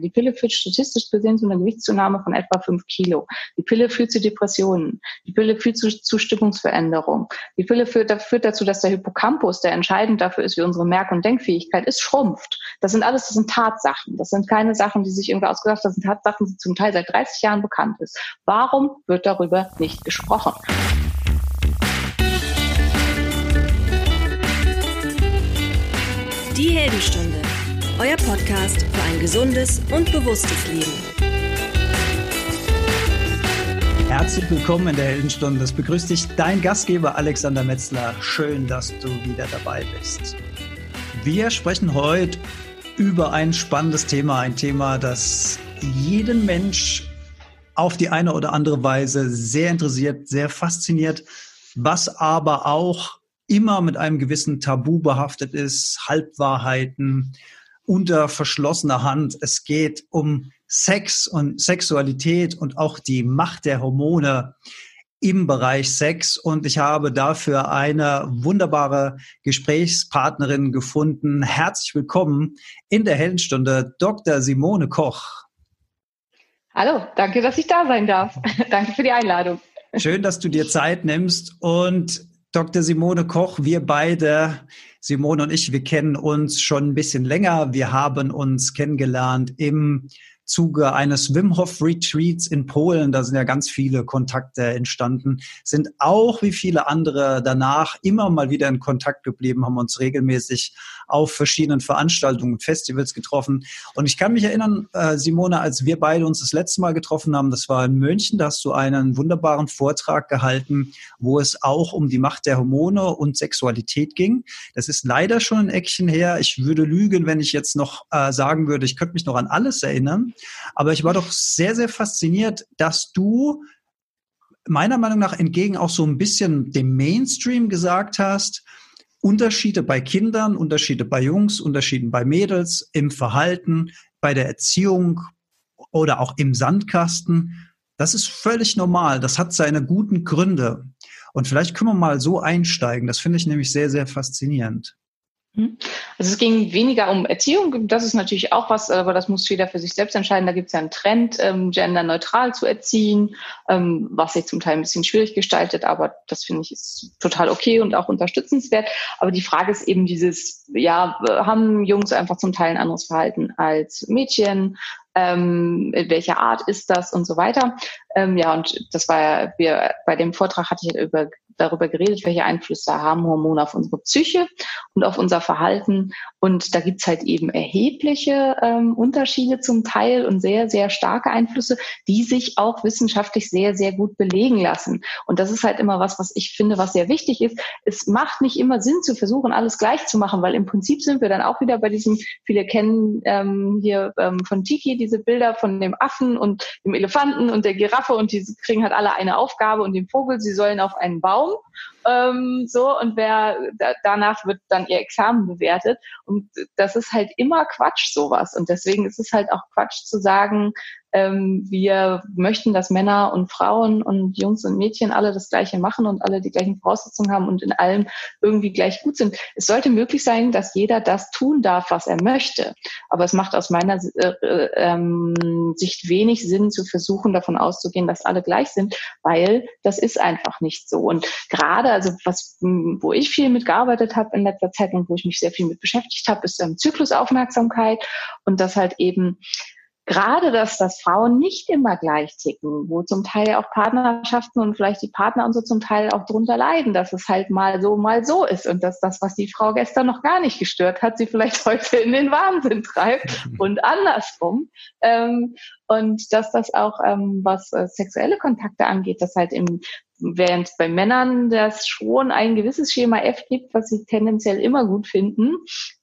Die Pille führt statistisch gesehen zu einer Gewichtszunahme von etwa fünf Kilo. Die Pille führt zu Depressionen. Die Pille führt zu, zu Stimmungsveränderung. Die Pille führt, führt dazu, dass der Hippocampus, der entscheidend dafür ist, wie unsere Merk- und Denkfähigkeit ist, schrumpft. Das sind alles, das sind Tatsachen. Das sind keine Sachen, die sich irgendwie ausgedacht haben. Das sind Tatsachen, die zum Teil seit 30 Jahren bekannt ist. Warum wird darüber nicht gesprochen? Die Heldenstunde euer Podcast für ein gesundes und bewusstes Leben. Herzlich willkommen in der Heldenstunde. Es begrüßt dich dein Gastgeber Alexander Metzler. Schön, dass du wieder dabei bist. Wir sprechen heute über ein spannendes Thema, ein Thema, das jeden Mensch auf die eine oder andere Weise sehr interessiert, sehr fasziniert, was aber auch immer mit einem gewissen Tabu behaftet ist, Halbwahrheiten, unter verschlossener Hand. Es geht um Sex und Sexualität und auch die Macht der Hormone im Bereich Sex. Und ich habe dafür eine wunderbare Gesprächspartnerin gefunden. Herzlich willkommen in der Heldenstunde, Dr. Simone Koch. Hallo, danke, dass ich da sein darf. danke für die Einladung. Schön, dass du dir Zeit nimmst und Dr. Simone Koch, wir beide Simone und ich, wir kennen uns schon ein bisschen länger. Wir haben uns kennengelernt im Zuge eines Wim Hof Retreats in Polen, da sind ja ganz viele Kontakte entstanden, sind auch wie viele andere danach immer mal wieder in Kontakt geblieben, haben uns regelmäßig auf verschiedenen Veranstaltungen Festivals getroffen. Und ich kann mich erinnern, äh, Simone, als wir beide uns das letzte Mal getroffen haben, das war in München, da hast du einen wunderbaren Vortrag gehalten, wo es auch um die Macht der Hormone und Sexualität ging. Das ist leider schon ein Eckchen her. Ich würde lügen, wenn ich jetzt noch äh, sagen würde, ich könnte mich noch an alles erinnern. Aber ich war doch sehr, sehr fasziniert, dass du meiner Meinung nach entgegen auch so ein bisschen dem Mainstream gesagt hast, Unterschiede bei Kindern, Unterschiede bei Jungs, Unterschiede bei Mädels, im Verhalten, bei der Erziehung oder auch im Sandkasten. Das ist völlig normal. Das hat seine guten Gründe. Und vielleicht können wir mal so einsteigen. Das finde ich nämlich sehr, sehr faszinierend. Hm? Also es ging weniger um Erziehung, das ist natürlich auch was, aber das muss jeder für sich selbst entscheiden. Da gibt es ja einen Trend, ähm, genderneutral zu erziehen, ähm, was sich zum Teil ein bisschen schwierig gestaltet, aber das finde ich ist total okay und auch unterstützenswert. Aber die Frage ist eben dieses, ja, haben Jungs einfach zum Teil ein anderes Verhalten als Mädchen? Ähm, welcher Art ist das und so weiter. Ähm, ja, und das war ja, wir, bei dem Vortrag hatte ich über darüber geredet, welche Einflüsse haben Hormone auf unsere Psyche und auf unser Verhalten. Und da gibt's halt eben erhebliche ähm, Unterschiede zum Teil und sehr, sehr starke Einflüsse, die sich auch wissenschaftlich sehr, sehr gut belegen lassen. Und das ist halt immer was, was ich finde, was sehr wichtig ist. Es macht nicht immer Sinn zu versuchen, alles gleich zu machen, weil im Prinzip sind wir dann auch wieder bei diesem, viele kennen ähm, hier ähm, von Tiki diese Bilder von dem Affen und dem Elefanten und der Giraffe und die kriegen halt alle eine Aufgabe und dem Vogel, sie sollen auf einen Baum Raum. Ähm, so, und wer da, danach wird dann ihr Examen bewertet. Und das ist halt immer Quatsch, sowas. Und deswegen ist es halt auch Quatsch zu sagen, ähm, wir möchten, dass Männer und Frauen und Jungs und Mädchen alle das Gleiche machen und alle die gleichen Voraussetzungen haben und in allem irgendwie gleich gut sind. Es sollte möglich sein, dass jeder das tun darf, was er möchte. Aber es macht aus meiner äh, äh, ähm, Sicht wenig Sinn zu versuchen, davon auszugehen, dass alle gleich sind, weil das ist einfach nicht so. Und gerade, also was, wo ich viel mitgearbeitet habe in letzter Zeit und wo ich mich sehr viel mit beschäftigt habe, ist ähm, Zyklusaufmerksamkeit und das halt eben gerade, dass das Frauen nicht immer gleich ticken, wo zum Teil auch Partnerschaften und vielleicht die Partner und so zum Teil auch drunter leiden, dass es halt mal so, mal so ist und dass das, was die Frau gestern noch gar nicht gestört hat, sie vielleicht heute in den Wahnsinn treibt und andersrum. Ähm, und dass das auch, ähm, was äh, sexuelle Kontakte angeht, dass halt im während bei Männern das schon ein gewisses Schema F gibt, was sie tendenziell immer gut finden,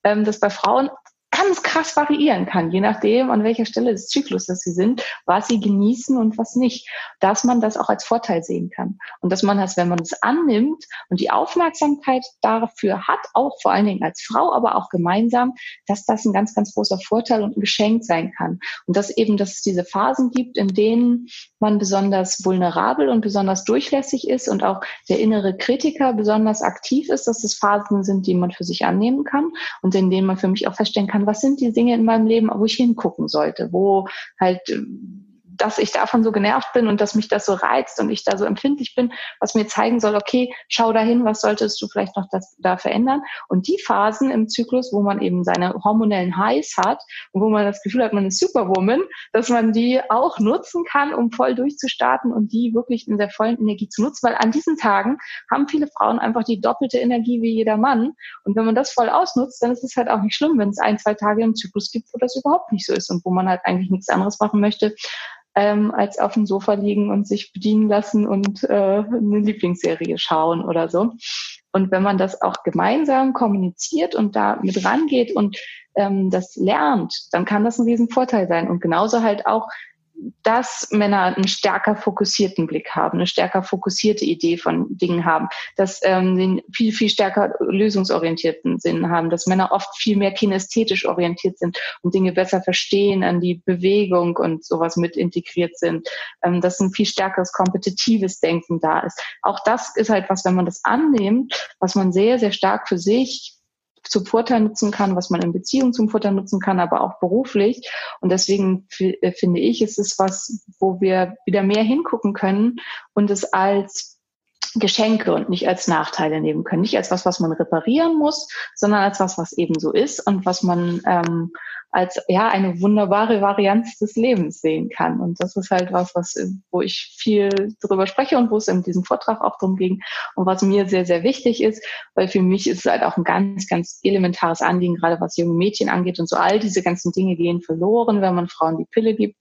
ähm, dass bei Frauen ganz krass variieren kann, je nachdem, an welcher Stelle des Zyklus sie sind, was sie genießen und was nicht. Dass man das auch als Vorteil sehen kann. Und dass man das, wenn man es annimmt und die Aufmerksamkeit dafür hat, auch vor allen Dingen als Frau, aber auch gemeinsam, dass das ein ganz, ganz großer Vorteil und ein Geschenk sein kann. Und dass eben, dass es diese Phasen gibt, in denen man besonders vulnerabel und besonders durchlässig ist und auch der innere Kritiker besonders aktiv ist, dass es Phasen sind, die man für sich annehmen kann und in denen man für mich auch feststellen kann, was sind die Dinge in meinem Leben, wo ich hingucken sollte, wo halt dass ich davon so genervt bin und dass mich das so reizt und ich da so empfindlich bin, was mir zeigen soll, okay, schau dahin, was solltest du vielleicht noch das, da verändern. Und die Phasen im Zyklus, wo man eben seine hormonellen Highs hat und wo man das Gefühl hat, man ist Superwoman, dass man die auch nutzen kann, um voll durchzustarten und die wirklich in der vollen Energie zu nutzen, weil an diesen Tagen haben viele Frauen einfach die doppelte Energie wie jeder Mann. Und wenn man das voll ausnutzt, dann ist es halt auch nicht schlimm, wenn es ein, zwei Tage im Zyklus gibt, wo das überhaupt nicht so ist und wo man halt eigentlich nichts anderes machen möchte, ähm, als auf dem Sofa liegen und sich bedienen lassen und äh, eine Lieblingsserie schauen oder so. Und wenn man das auch gemeinsam kommuniziert und da mit rangeht und ähm, das lernt, dann kann das ein Riesenvorteil sein. Und genauso halt auch dass Männer einen stärker fokussierten Blick haben, eine stärker fokussierte Idee von Dingen haben, dass ähm, den viel, viel stärker lösungsorientierten Sinn haben, dass Männer oft viel mehr kinästhetisch orientiert sind und Dinge besser verstehen, an die Bewegung und sowas mit integriert sind, ähm, dass ein viel stärkeres kompetitives Denken da ist. Auch das ist halt was, wenn man das annimmt, was man sehr, sehr stark für sich zum Vorteil nutzen kann, was man in Beziehung zum Vorteil nutzen kann, aber auch beruflich. Und deswegen äh, finde ich, ist es was, wo wir wieder mehr hingucken können und es als Geschenke und nicht als Nachteile nehmen können. Nicht als was, was man reparieren muss, sondern als was, was eben so ist und was man ähm, als ja eine wunderbare Varianz des Lebens sehen kann. Und das ist halt was, was wo ich viel darüber spreche und wo es in diesem Vortrag auch drum ging und was mir sehr sehr wichtig ist, weil für mich ist es halt auch ein ganz ganz elementares Anliegen, gerade was junge Mädchen angeht und so all diese ganzen Dinge gehen verloren, wenn man Frauen die Pille gibt.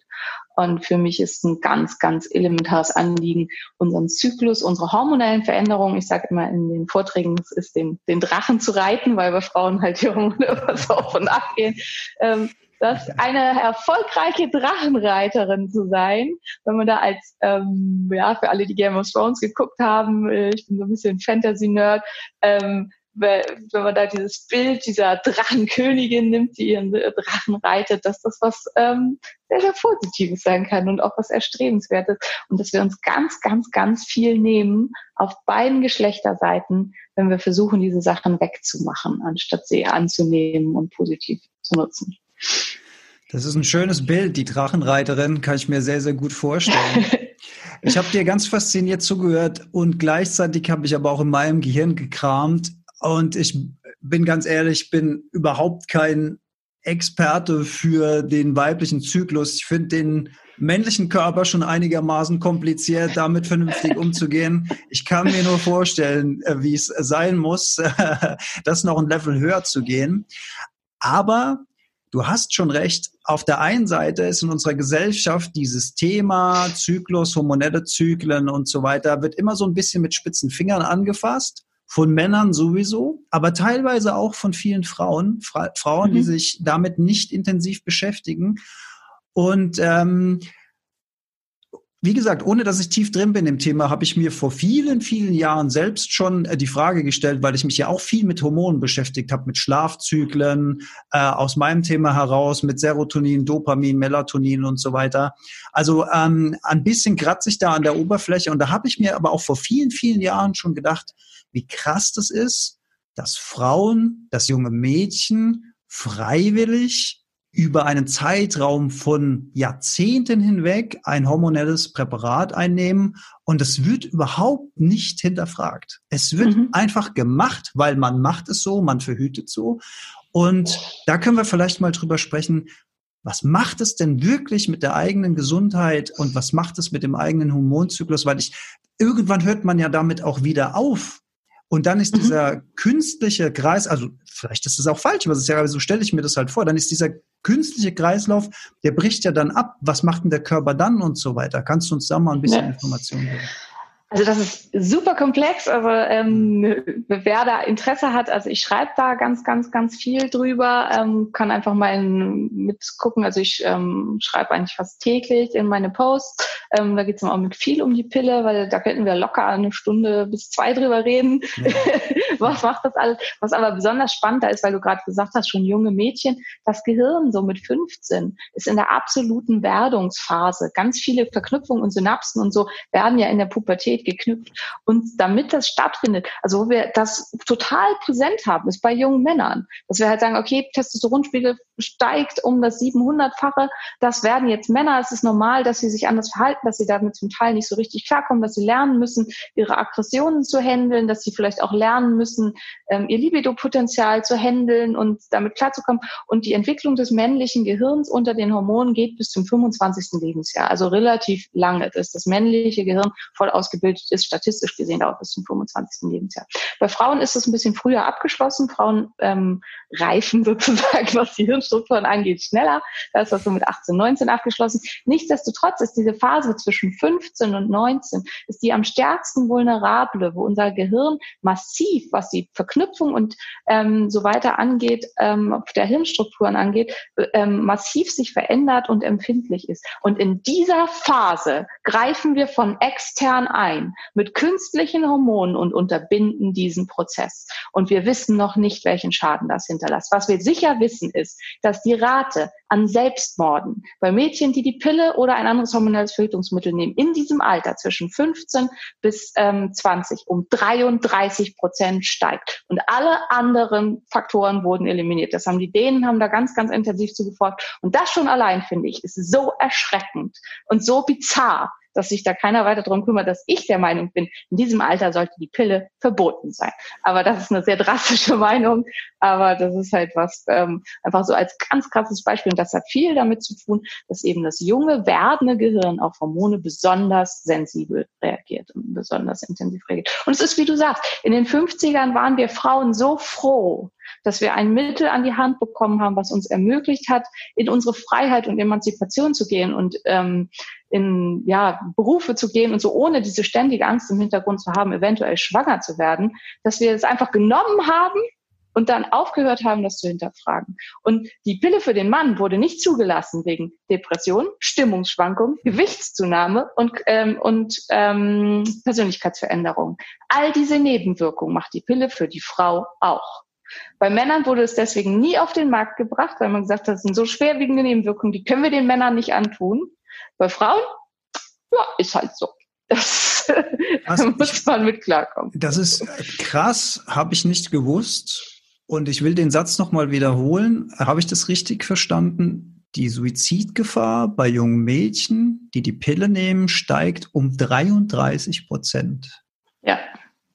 Und für mich ist ein ganz, ganz elementares Anliegen, unseren Zyklus, unsere hormonellen Veränderungen, ich sage immer in den Vorträgen, es ist den, den Drachen zu reiten, weil bei Frauen halt die Hormone so auf und ab gehen, ähm, dass eine erfolgreiche Drachenreiterin zu sein, wenn man da als, ähm, ja, für alle, die Game of Thrones geguckt haben, äh, ich bin so ein bisschen Fantasy-Nerd, ähm, wenn man da dieses Bild dieser Drachenkönigin nimmt, die ihren Drachen reitet, dass das was ähm, sehr, sehr Positives sein kann und auch was Erstrebenswertes. Und dass wir uns ganz, ganz, ganz viel nehmen auf beiden Geschlechterseiten, wenn wir versuchen, diese Sachen wegzumachen, anstatt sie anzunehmen und positiv zu nutzen. Das ist ein schönes Bild, die Drachenreiterin, kann ich mir sehr, sehr gut vorstellen. Ich habe dir ganz fasziniert zugehört und gleichzeitig habe ich aber auch in meinem Gehirn gekramt, und ich bin ganz ehrlich, bin überhaupt kein Experte für den weiblichen Zyklus. Ich finde den männlichen Körper schon einigermaßen kompliziert, damit vernünftig umzugehen. Ich kann mir nur vorstellen, äh, wie es sein muss, das noch ein Level höher zu gehen. Aber du hast schon recht. Auf der einen Seite ist in unserer Gesellschaft dieses Thema Zyklus, hormonelle Zyklen und so weiter, wird immer so ein bisschen mit spitzen Fingern angefasst von Männern sowieso, aber teilweise auch von vielen Frauen, Fra Frauen, mhm. die sich damit nicht intensiv beschäftigen. Und ähm, wie gesagt, ohne dass ich tief drin bin im Thema, habe ich mir vor vielen, vielen Jahren selbst schon äh, die Frage gestellt, weil ich mich ja auch viel mit Hormonen beschäftigt habe, mit Schlafzyklen, äh, aus meinem Thema heraus, mit Serotonin, Dopamin, Melatonin und so weiter. Also ähm, ein bisschen kratze ich da an der Oberfläche und da habe ich mir aber auch vor vielen, vielen Jahren schon gedacht, wie krass das ist, dass Frauen, dass junge Mädchen freiwillig über einen Zeitraum von Jahrzehnten hinweg ein hormonelles Präparat einnehmen und es wird überhaupt nicht hinterfragt. Es wird mhm. einfach gemacht, weil man macht es so, man verhütet so. Und da können wir vielleicht mal drüber sprechen, was macht es denn wirklich mit der eigenen Gesundheit und was macht es mit dem eigenen Hormonzyklus? Weil ich, irgendwann hört man ja damit auch wieder auf. Und dann ist mhm. dieser künstliche Kreis, also vielleicht ist das auch falsch, aber ist ja, so stelle ich mir das halt vor, dann ist dieser künstliche Kreislauf, der bricht ja dann ab. Was macht denn der Körper dann und so weiter? Kannst du uns da mal ein bisschen ja. Informationen geben? Also das ist super komplex, aber ähm, wer da Interesse hat, also ich schreibe da ganz, ganz, ganz viel drüber, ähm, kann einfach mal in, mitgucken. Also ich ähm, schreibe eigentlich fast täglich in meine Posts. Ähm, da geht es auch mit viel um die Pille, weil da könnten wir locker eine Stunde bis zwei drüber reden. Ja. Was macht das alles? Was aber besonders spannend da ist, weil du gerade gesagt hast, schon junge Mädchen, das Gehirn so mit 15 ist in der absoluten Werdungsphase. Ganz viele Verknüpfungen und Synapsen und so werden ja in der Pubertät geknüpft. Und damit das stattfindet, also wo wir das total präsent haben, ist bei jungen Männern, dass wir halt sagen, okay, Testosteronspiegel steigt um das 700-fache. Das werden jetzt Männer. Es ist normal, dass sie sich anders verhalten, dass sie damit zum Teil nicht so richtig klarkommen, dass sie lernen müssen, ihre Aggressionen zu handeln, dass sie vielleicht auch lernen müssen, ähm, ihr Libido-Potenzial zu handeln und damit klarzukommen. Und die Entwicklung des männlichen Gehirns unter den Hormonen geht bis zum 25. Lebensjahr, also relativ lange, dass das männliche Gehirn voll ausgebildet ist, statistisch gesehen dauert bis zum 25. Lebensjahr. Bei Frauen ist es ein bisschen früher abgeschlossen. Frauen ähm, reifen sozusagen, was die Hirnstrukturen angeht, schneller. Da ist das so mit 18, 19 abgeschlossen. Nichtsdestotrotz ist diese Phase zwischen 15 und 19 ist die am stärksten vulnerable, wo unser Gehirn massiv, was die Verknüpfung und ähm, so weiter angeht, ähm, der Hirnstrukturen angeht, ähm, massiv sich verändert und empfindlich ist. Und in dieser Phase greifen wir von extern ein mit künstlichen Hormonen und unterbinden diesen Prozess. Und wir wissen noch nicht, welchen Schaden das hinterlässt. Was wir sicher wissen ist, dass die Rate an Selbstmorden bei Mädchen, die die Pille oder ein anderes hormonelles Verhütungsmittel nehmen, in diesem Alter zwischen 15 bis ähm, 20 um 33 Prozent steigt. Und alle anderen Faktoren wurden eliminiert. Das haben die Dänen, haben da ganz, ganz intensiv zugefolgt. Und das schon allein, finde ich, ist so erschreckend und so bizarr, dass sich da keiner weiter darum kümmert, dass ich der Meinung bin, in diesem Alter sollte die Pille verboten sein. Aber das ist eine sehr drastische Meinung, aber das ist halt was, ähm, einfach so als ganz krasses Beispiel. Und das hat viel damit zu tun, dass eben das junge, werdende Gehirn auf Hormone besonders sensibel reagiert und besonders intensiv reagiert. Und es ist, wie du sagst, in den 50ern waren wir Frauen so froh, dass wir ein Mittel an die Hand bekommen haben, was uns ermöglicht hat, in unsere Freiheit und Emanzipation zu gehen und ähm, in ja, Berufe zu gehen und so ohne diese ständige Angst im Hintergrund zu haben, eventuell schwanger zu werden, dass wir es einfach genommen haben und dann aufgehört haben, das zu hinterfragen. Und die Pille für den Mann wurde nicht zugelassen wegen Depression, Stimmungsschwankung, Gewichtszunahme und, ähm, und ähm, Persönlichkeitsveränderung. All diese Nebenwirkungen macht die Pille für die Frau auch. Bei Männern wurde es deswegen nie auf den Markt gebracht, weil man gesagt hat, das sind so schwerwiegende Nebenwirkungen, die können wir den Männern nicht antun. Bei Frauen, ja, ist halt so. Das, da muss man mit klarkommen. Das ist krass, habe ich nicht gewusst. Und ich will den Satz nochmal wiederholen. Habe ich das richtig verstanden? Die Suizidgefahr bei jungen Mädchen, die die Pille nehmen, steigt um 33 Prozent. Ja,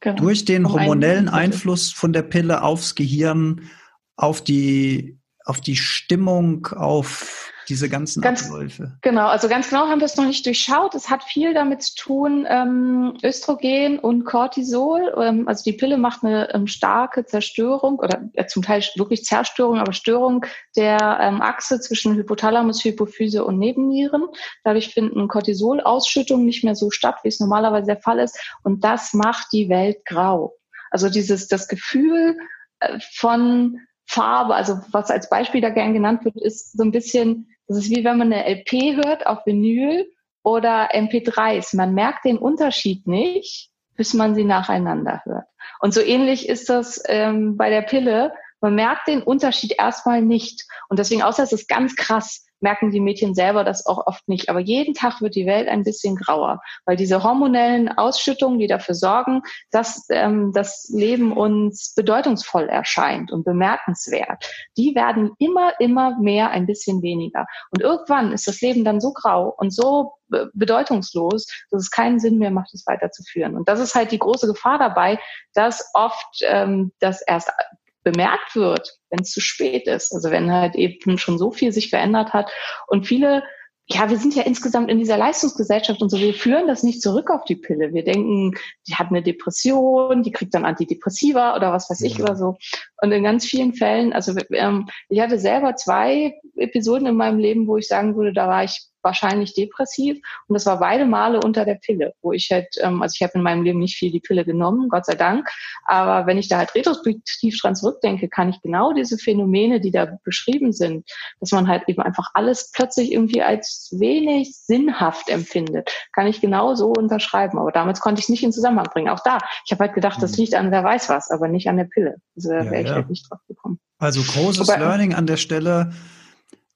Genau. Durch den um hormonellen Einfluss von der Pille aufs Gehirn, auf die, auf die Stimmung, auf diese ganzen ganz, Abläufe? Genau, also ganz genau haben wir es noch nicht durchschaut. Es hat viel damit zu tun, ähm, Östrogen und Cortisol. Ähm, also die Pille macht eine ähm, starke Zerstörung oder äh, zum Teil wirklich Zerstörung, aber Störung der ähm, Achse zwischen Hypothalamus, Hypophyse und Nebennieren. Dadurch finden Cortisolausschüttungen nicht mehr so statt, wie es normalerweise der Fall ist. Und das macht die Welt grau. Also dieses, das Gefühl äh, von Farbe, also was als Beispiel da gern genannt wird, ist so ein bisschen das ist wie wenn man eine LP hört auf Vinyl oder MP3s. Man merkt den Unterschied nicht, bis man sie nacheinander hört. Und so ähnlich ist das ähm, bei der Pille. Man merkt den Unterschied erstmal nicht. Und deswegen, außer es ist ganz krass, merken die Mädchen selber das auch oft nicht. Aber jeden Tag wird die Welt ein bisschen grauer, weil diese hormonellen Ausschüttungen, die dafür sorgen, dass ähm, das Leben uns bedeutungsvoll erscheint und bemerkenswert, die werden immer, immer mehr ein bisschen weniger. Und irgendwann ist das Leben dann so grau und so bedeutungslos, dass es keinen Sinn mehr macht, es weiterzuführen. Und das ist halt die große Gefahr dabei, dass oft ähm, das erst bemerkt wird, wenn es zu spät ist. Also wenn halt eben schon so viel sich verändert hat und viele ja, wir sind ja insgesamt in dieser Leistungsgesellschaft und so, wir führen das nicht zurück auf die Pille. Wir denken, die hat eine Depression, die kriegt dann Antidepressiva oder was weiß ich oder so. Und in ganz vielen Fällen, also ähm, ich hatte selber zwei Episoden in meinem Leben, wo ich sagen würde, da war ich wahrscheinlich depressiv. Und das war beide Male unter der Pille, wo ich halt, ähm, also ich habe in meinem Leben nicht viel die Pille genommen, Gott sei Dank. Aber wenn ich da halt retrospektiv dran zurückdenke, kann ich genau diese Phänomene, die da beschrieben sind, dass man halt eben einfach alles plötzlich irgendwie als wenig sinnhaft empfindet, kann ich genau so unterschreiben. Aber damals konnte ich es nicht in Zusammenhang bringen. Auch da, ich habe halt gedacht, das mhm. liegt an wer weiß was, aber nicht an der Pille. Also da wäre ja, ich ja. halt nicht drauf gekommen. Also großes Wobei, Learning an der Stelle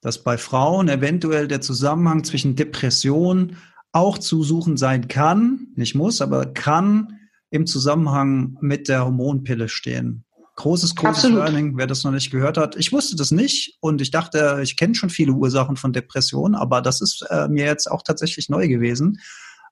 dass bei Frauen eventuell der Zusammenhang zwischen Depression auch zu suchen sein kann, nicht muss, aber kann im Zusammenhang mit der Hormonpille stehen. großes, großes Absolut. Learning, wer das noch nicht gehört hat. Ich wusste das nicht und ich dachte, ich kenne schon viele Ursachen von Depressionen, aber das ist äh, mir jetzt auch tatsächlich neu gewesen.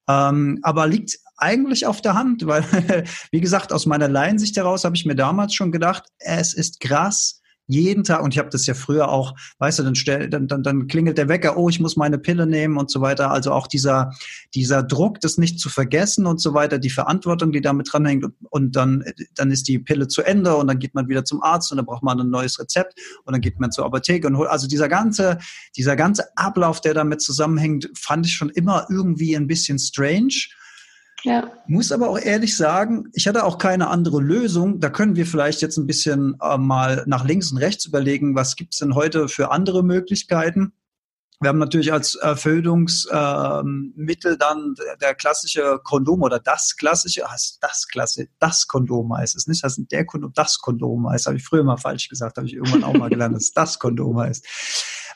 Ähm, aber liegt eigentlich auf der Hand, weil, wie gesagt, aus meiner Laiensicht heraus habe ich mir damals schon gedacht, es ist krass, jeden Tag, und ich habe das ja früher auch, weißt du, dann, stell, dann, dann, dann klingelt der Wecker, oh, ich muss meine Pille nehmen und so weiter. Also auch dieser, dieser Druck, das nicht zu vergessen und so weiter, die Verantwortung, die damit dranhängt und, dann, dann ist die Pille zu Ende und dann geht man wieder zum Arzt und dann braucht man ein neues Rezept und dann geht man zur Apotheke und holt, also dieser ganze, dieser ganze Ablauf, der damit zusammenhängt, fand ich schon immer irgendwie ein bisschen strange. Ja. Muss aber auch ehrlich sagen, ich hatte auch keine andere Lösung. Da können wir vielleicht jetzt ein bisschen äh, mal nach links und rechts überlegen, was gibt's denn heute für andere Möglichkeiten. Wir haben natürlich als Erfüllungsmittel ähm, dann der klassische Kondom oder das klassische, das klasse, das Kondom heißt es nicht, ist der Kondom, das Kondom heißt, habe ich früher mal falsch gesagt, habe ich irgendwann auch mal gelernt, dass das Kondom heißt.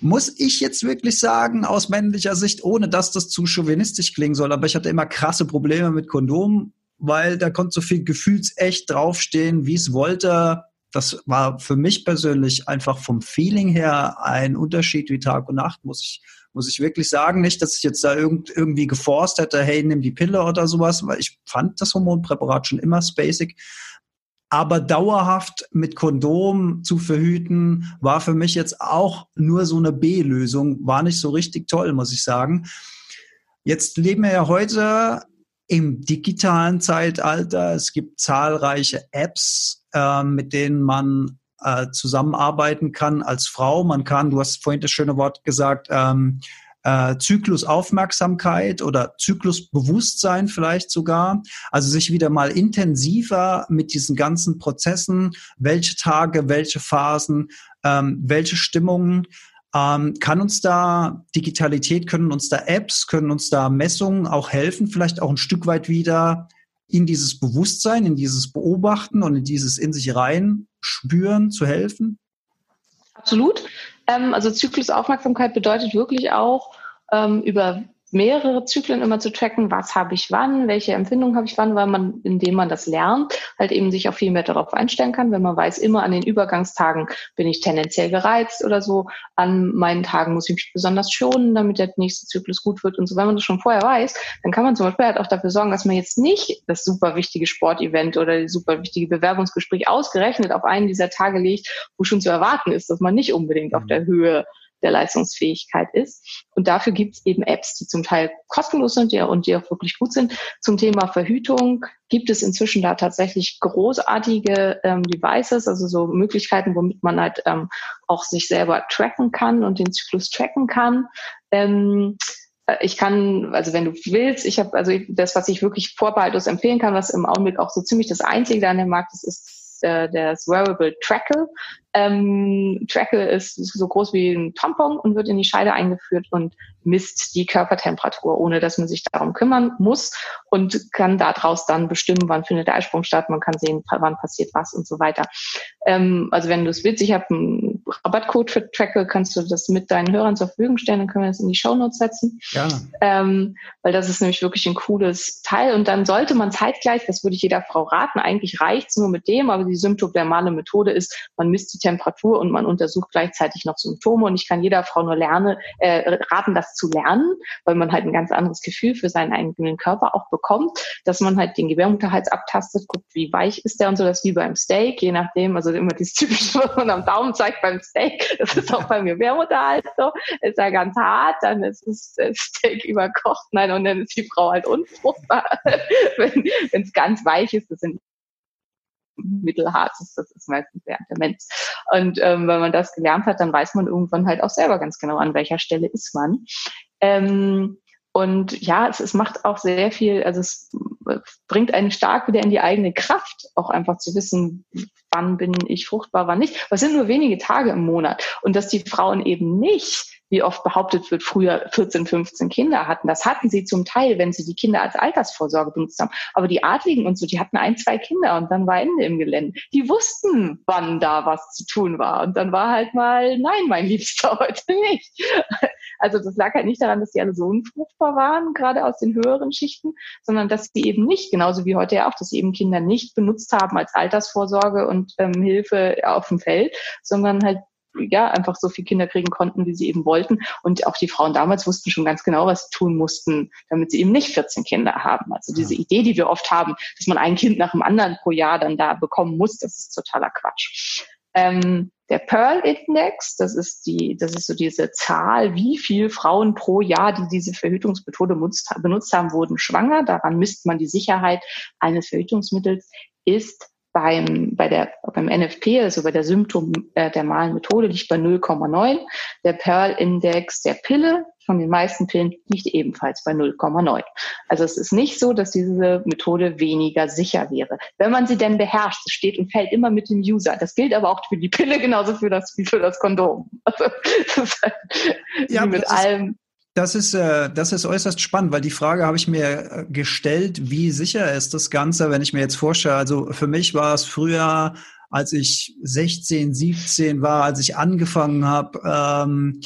Muss ich jetzt wirklich sagen, aus männlicher Sicht, ohne dass das zu chauvinistisch klingen soll, aber ich hatte immer krasse Probleme mit Kondomen, weil da konnte so viel gefühlsecht draufstehen, wie es wollte das war für mich persönlich einfach vom Feeling her ein Unterschied wie Tag und Nacht, muss ich, muss ich wirklich sagen. Nicht, dass ich jetzt da irgend, irgendwie geforst hätte, hey, nimm die Pille oder sowas, weil ich fand das Hormonpräparat schon immer spacig. Aber dauerhaft mit Kondom zu verhüten, war für mich jetzt auch nur so eine B-Lösung, war nicht so richtig toll, muss ich sagen. Jetzt leben wir ja heute im digitalen Zeitalter. Es gibt zahlreiche Apps, äh, mit denen man äh, zusammenarbeiten kann als Frau. Man kann, du hast vorhin das schöne Wort gesagt, ähm, äh, Zyklusaufmerksamkeit oder Zyklusbewusstsein vielleicht sogar. Also sich wieder mal intensiver mit diesen ganzen Prozessen, welche Tage, welche Phasen, ähm, welche Stimmungen ähm, kann uns da Digitalität, können uns da Apps, können uns da Messungen auch helfen, vielleicht auch ein Stück weit wieder in dieses Bewusstsein, in dieses Beobachten und in dieses in sich rein spüren zu helfen? Absolut. Ähm, also Zyklusaufmerksamkeit bedeutet wirklich auch, ähm, über mehrere Zyklen immer zu tracken, was habe ich wann, welche Empfindungen habe ich wann, weil man, indem man das lernt, halt eben sich auch viel mehr darauf einstellen kann, wenn man weiß, immer an den Übergangstagen bin ich tendenziell gereizt oder so, an meinen Tagen muss ich mich besonders schonen, damit der nächste Zyklus gut wird und so. Wenn man das schon vorher weiß, dann kann man zum Beispiel halt auch dafür sorgen, dass man jetzt nicht das super wichtige Sportevent oder das super wichtige Bewerbungsgespräch ausgerechnet auf einen dieser Tage legt, wo schon zu erwarten ist, dass man nicht unbedingt auf der Höhe der Leistungsfähigkeit ist. Und dafür gibt es eben Apps, die zum Teil kostenlos sind ja, und die auch wirklich gut sind. Zum Thema Verhütung gibt es inzwischen da tatsächlich großartige ähm, Devices, also so Möglichkeiten, womit man halt ähm, auch sich selber tracken kann und den Zyklus tracken kann. Ähm, äh, ich kann, also wenn du willst, ich habe also das, was ich wirklich vorbehaltlos empfehlen kann, was im Augenblick auch so ziemlich das Einzige an dem Markt ist, ist äh, das Wearable Trackle. Ähm, Trackle ist so groß wie ein Tampon und wird in die Scheide eingeführt und misst die Körpertemperatur, ohne dass man sich darum kümmern muss und kann daraus dann bestimmen, wann findet der Eisprung statt. Man kann sehen, wann passiert was und so weiter. Ähm, also wenn du es willst, ich habe einen Rabattcode für Trackle, kannst du das mit deinen Hörern zur Verfügung stellen, dann können wir das in die Show Notes setzen. Ja. Ähm, weil das ist nämlich wirklich ein cooles Teil. Und dann sollte man zeitgleich, das würde ich jeder Frau raten, eigentlich reicht es nur mit dem, aber die symptodermale Methode ist, man misst die Temperatur und man untersucht gleichzeitig noch Symptome. Und ich kann jeder Frau nur lernen, äh, raten, das zu lernen, weil man halt ein ganz anderes Gefühl für seinen eigenen Körper auch bekommt, dass man halt den Gebärmutterhals abtastet, guckt, wie weich ist der und so, das ist wie beim Steak, je nachdem, also immer dieses typische, was man am Daumen zeigt beim Steak, das ist auch beim Gebärmutterhals so, ist ja ganz hart, dann ist das Steak überkocht, nein, und dann ist die Frau halt unfruchtbar. wenn es ganz weich ist, das sind Mittelharzes, das ist meistens der Demenz. Und ähm, wenn man das gelernt hat, dann weiß man irgendwann halt auch selber ganz genau, an welcher Stelle ist man. Ähm, und ja, es, es macht auch sehr viel, also es bringt einen stark wieder in die eigene Kraft, auch einfach zu wissen, wann bin ich fruchtbar, wann nicht. Was sind nur wenige Tage im Monat. Und dass die Frauen eben nicht wie oft behauptet wird, früher 14, 15 Kinder hatten. Das hatten sie zum Teil, wenn sie die Kinder als Altersvorsorge benutzt haben. Aber die Adligen und so, die hatten ein, zwei Kinder und dann war Ende im Gelände. Die wussten, wann da was zu tun war. Und dann war halt mal, nein, mein Liebster, heute nicht. Also das lag halt nicht daran, dass die alle so unfruchtbar waren, gerade aus den höheren Schichten, sondern dass sie eben nicht, genauso wie heute ja auch, dass sie eben Kinder nicht benutzt haben als Altersvorsorge und ähm, Hilfe auf dem Feld, sondern halt ja, einfach so viele Kinder kriegen konnten, wie sie eben wollten. Und auch die Frauen damals wussten schon ganz genau, was sie tun mussten, damit sie eben nicht 14 Kinder haben. Also diese ja. Idee, die wir oft haben, dass man ein Kind nach dem anderen pro Jahr dann da bekommen muss, das ist totaler Quatsch. Ähm, der Pearl Index, das ist die, das ist so diese Zahl, wie viel Frauen pro Jahr, die diese Verhütungsmethode benutzt, benutzt haben, wurden schwanger. Daran misst man die Sicherheit eines Verhütungsmittels, ist beim, bei der, beim NFP, also bei der Symptom äh, der malen Methode, liegt bei 0,9. Der Pearl-Index der Pille von den meisten Pillen liegt ebenfalls bei 0,9. Also es ist nicht so, dass diese Methode weniger sicher wäre. Wenn man sie denn beherrscht, es steht und fällt immer mit dem User. Das gilt aber auch für die Pille genauso für das, wie für das Kondom. Also, das halt ja, mit allem. Das ist, äh, das ist äußerst spannend, weil die Frage habe ich mir äh, gestellt, wie sicher ist das Ganze, wenn ich mir jetzt vorstelle, also für mich war es früher, als ich 16, 17 war, als ich angefangen habe, ähm,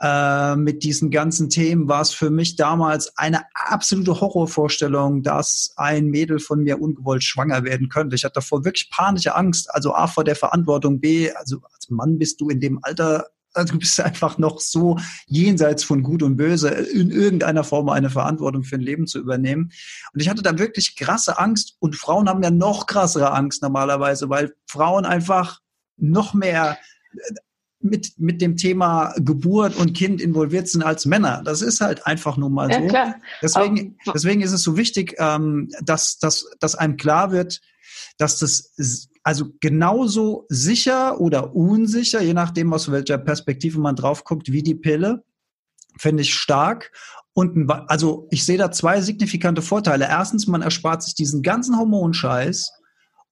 äh, mit diesen ganzen Themen war es für mich damals eine absolute Horrorvorstellung, dass ein Mädel von mir ungewollt schwanger werden könnte. Ich hatte davor wirklich panische Angst. Also A vor der Verantwortung, B, also als Mann bist du in dem Alter also du bist einfach noch so jenseits von Gut und Böse, in irgendeiner Form eine Verantwortung für ein Leben zu übernehmen. Und ich hatte da wirklich krasse Angst. Und Frauen haben ja noch krassere Angst normalerweise, weil Frauen einfach noch mehr äh, mit, mit dem Thema Geburt und Kind involviert sind als Männer. Das ist halt einfach nun mal so. Ja, klar. Deswegen, deswegen ist es so wichtig, ähm, dass, dass, dass einem klar wird, dass das also genauso sicher oder unsicher, je nachdem, aus welcher Perspektive man drauf guckt, wie die Pille, finde ich stark. Und also ich sehe da zwei signifikante Vorteile. Erstens, man erspart sich diesen ganzen Hormonscheiß.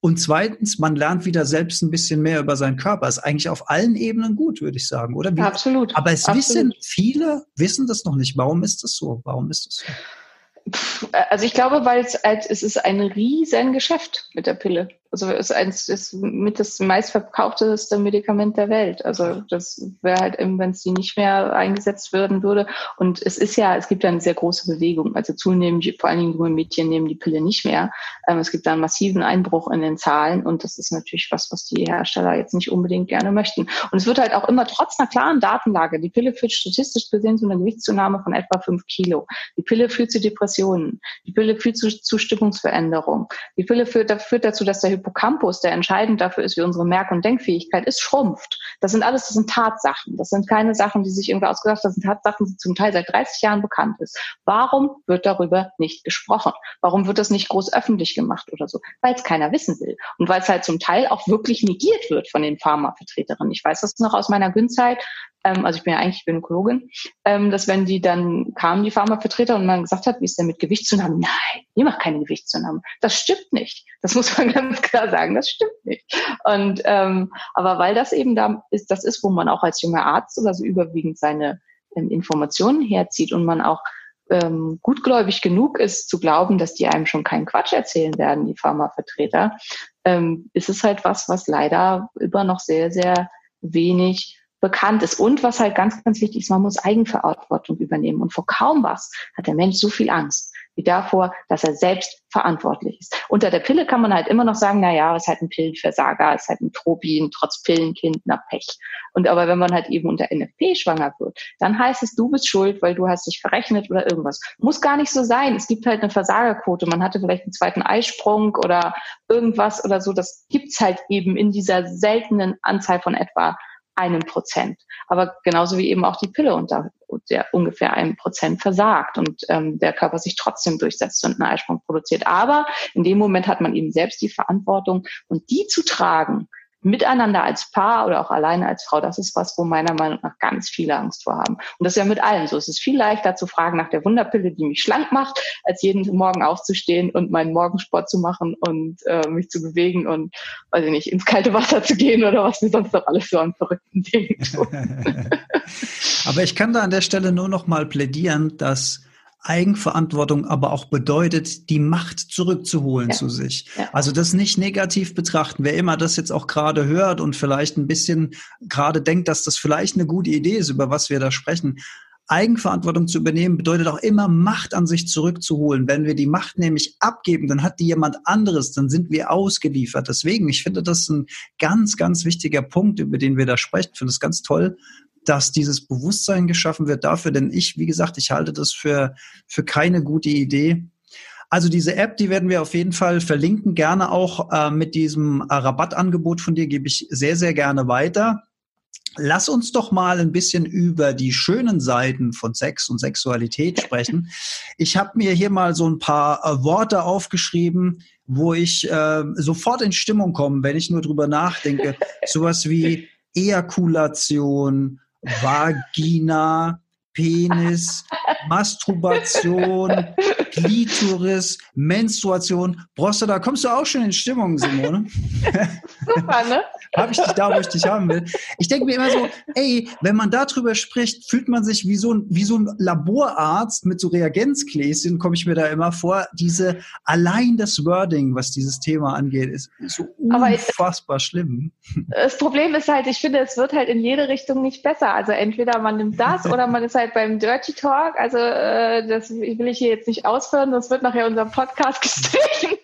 Und zweitens, man lernt wieder selbst ein bisschen mehr über seinen Körper. Ist eigentlich auf allen Ebenen gut, würde ich sagen, oder? Wie, Absolut. Aber es Absolut. wissen viele, wissen das noch nicht. Warum ist das so? Warum ist das so? Also ich glaube, weil es, es ist ein riesen Geschäft mit der Pille. Also ist, eins, ist mit das meistverkaufteste Medikament der Welt. Also das wäre halt eben, wenn es die nicht mehr eingesetzt werden würde. Und es ist ja, es gibt ja eine sehr große Bewegung. Also zunehmend, vor allen Dingen junge Mädchen nehmen die Pille nicht mehr. Ähm, es gibt da einen massiven Einbruch in den Zahlen und das ist natürlich was, was die Hersteller jetzt nicht unbedingt gerne möchten. Und es wird halt auch immer trotz einer klaren Datenlage, die Pille führt statistisch gesehen zu einer Gewichtszunahme von etwa fünf Kilo. Die Pille führt zu Depressionen. Die Pille führt zu, zu Stimmungsveränderung. Die Pille führt, führt dazu, dass der Hippocampus, der entscheidend dafür ist, wie unsere Merk- und Denkfähigkeit ist, schrumpft. Das sind alles, das sind Tatsachen. Das sind keine Sachen, die sich irgendwie ausgedacht haben. Das sind Tatsachen, die zum Teil seit 30 Jahren bekannt ist. Warum wird darüber nicht gesprochen? Warum wird das nicht groß öffentlich gemacht oder so? Weil es keiner wissen will. Und weil es halt zum Teil auch wirklich negiert wird von den Pharmavertreterinnen. Ich weiß das noch aus meiner Günzeit ähm, also ich bin ja eigentlich Gynäkologin, ähm, dass wenn die dann kamen, die Pharmavertreter, und man gesagt hat, wie ist denn mit Gewichtszunahmen? Nein, die macht keine Gewichtszunahme. Das stimmt nicht. Das muss man ganz klar sagen, das stimmt nicht. Und ähm, aber weil das eben da ist, das ist, wo man auch als junger Arzt oder so überwiegend seine ähm, Informationen herzieht und man auch ähm, gutgläubig genug ist, zu glauben, dass die einem schon keinen Quatsch erzählen werden, die Pharmavertreter, ähm, ist es halt was, was leider immer noch sehr, sehr wenig bekannt ist. Und was halt ganz, ganz wichtig ist, man muss Eigenverantwortung übernehmen. Und vor kaum was hat der Mensch so viel Angst wie davor, dass er selbst verantwortlich ist. Unter der Pille kann man halt immer noch sagen, na ja, ist halt ein Pillenversager, ist halt ein Tropin, trotz Pillenkind, na Pech. Und aber wenn man halt eben unter NFP schwanger wird, dann heißt es, du bist schuld, weil du hast dich verrechnet oder irgendwas. Muss gar nicht so sein. Es gibt halt eine Versagerquote. Man hatte vielleicht einen zweiten Eisprung oder irgendwas oder so. Das gibt's halt eben in dieser seltenen Anzahl von etwa einem Prozent. Aber genauso wie eben auch die Pille unter der ungefähr einem Prozent versagt und ähm, der Körper sich trotzdem durchsetzt und einen Eisprung produziert. Aber in dem Moment hat man eben selbst die Verantwortung und die zu tragen, miteinander als Paar oder auch alleine als Frau, das ist was, wo meiner Meinung nach ganz viele Angst vor haben. Und das ist ja mit allem so. Es ist viel leichter zu fragen nach der Wunderpille, die mich schlank macht, als jeden Morgen aufzustehen und meinen Morgensport zu machen und äh, mich zu bewegen und, weiß ich nicht, ins kalte Wasser zu gehen oder was wir sonst noch alles so an verrückten Dingen tun. Aber ich kann da an der Stelle nur noch mal plädieren, dass Eigenverantwortung aber auch bedeutet, die Macht zurückzuholen ja. zu sich. Ja. Also das nicht negativ betrachten. Wer immer das jetzt auch gerade hört und vielleicht ein bisschen gerade denkt, dass das vielleicht eine gute Idee ist, über was wir da sprechen. Eigenverantwortung zu übernehmen bedeutet auch immer Macht an sich zurückzuholen. Wenn wir die Macht nämlich abgeben, dann hat die jemand anderes, dann sind wir ausgeliefert. Deswegen, ich finde das ein ganz, ganz wichtiger Punkt, über den wir da sprechen. Ich finde es ganz toll, dass dieses Bewusstsein geschaffen wird dafür, denn ich, wie gesagt, ich halte das für, für keine gute Idee. Also diese App, die werden wir auf jeden Fall verlinken, gerne auch äh, mit diesem äh, Rabattangebot von dir gebe ich sehr, sehr gerne weiter. Lass uns doch mal ein bisschen über die schönen Seiten von Sex und Sexualität sprechen. Ich habe mir hier mal so ein paar äh, Worte aufgeschrieben, wo ich äh, sofort in Stimmung komme, wenn ich nur drüber nachdenke. Sowas wie Ejakulation, Vagina, Penis, Masturbation, Klitoris, Menstruation. Brauchst da kommst du auch schon in Stimmung, Simone. Super, ne? Habe ich dich da, wo ich dich haben will. Ich denke mir immer so, ey, wenn man darüber spricht, fühlt man sich wie so ein, wie so ein Laborarzt mit so Reagenzgläschen, komme ich mir da immer vor. Diese, allein das Wording, was dieses Thema angeht, ist so unfassbar ich, schlimm. Das Problem ist halt, ich finde, es wird halt in jede Richtung nicht besser. Also entweder man nimmt das oder man ist halt beim Dirty Talk. Also äh, das will ich hier jetzt nicht ausführen, sonst wird nachher unser Podcast gestrichen.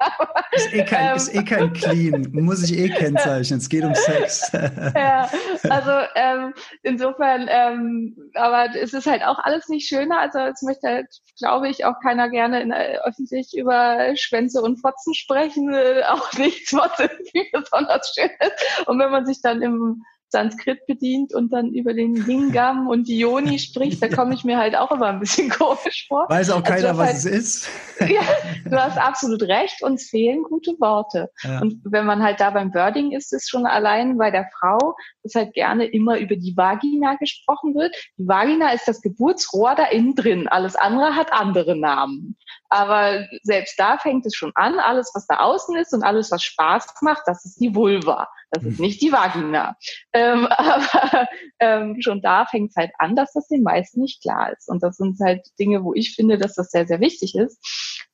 ist, eh kein, ähm, ist eh kein Clean, muss ich eh kennzeichnen. Es geht um Sex. ja, also ähm, insofern, ähm, aber es ist halt auch alles nicht schöner. Also es möchte halt, glaube ich, auch keiner gerne in, äh, öffentlich über Schwänze und Fotzen sprechen. Äh, auch nichts, was irgendwie besonders schön ist. Und wenn man sich dann im Sanskrit bedient und dann über den Lingam und die Yoni spricht, da komme ich mir halt auch immer ein bisschen komisch vor. Weiß auch keiner, also, was halt, es ist. ja, du hast absolut recht, uns fehlen gute Worte. Ja. Und wenn man halt da beim Wording ist, ist schon allein bei der Frau, dass halt gerne immer über die Vagina gesprochen wird. Die Vagina ist das Geburtsrohr da innen drin. Alles andere hat andere Namen. Aber selbst da fängt es schon an. Alles, was da außen ist und alles, was Spaß macht, das ist die Vulva. Das ist nicht die Vagina. Ähm, aber ähm, schon da fängt es halt an, dass das den meisten nicht klar ist. Und das sind halt Dinge, wo ich finde, dass das sehr, sehr wichtig ist.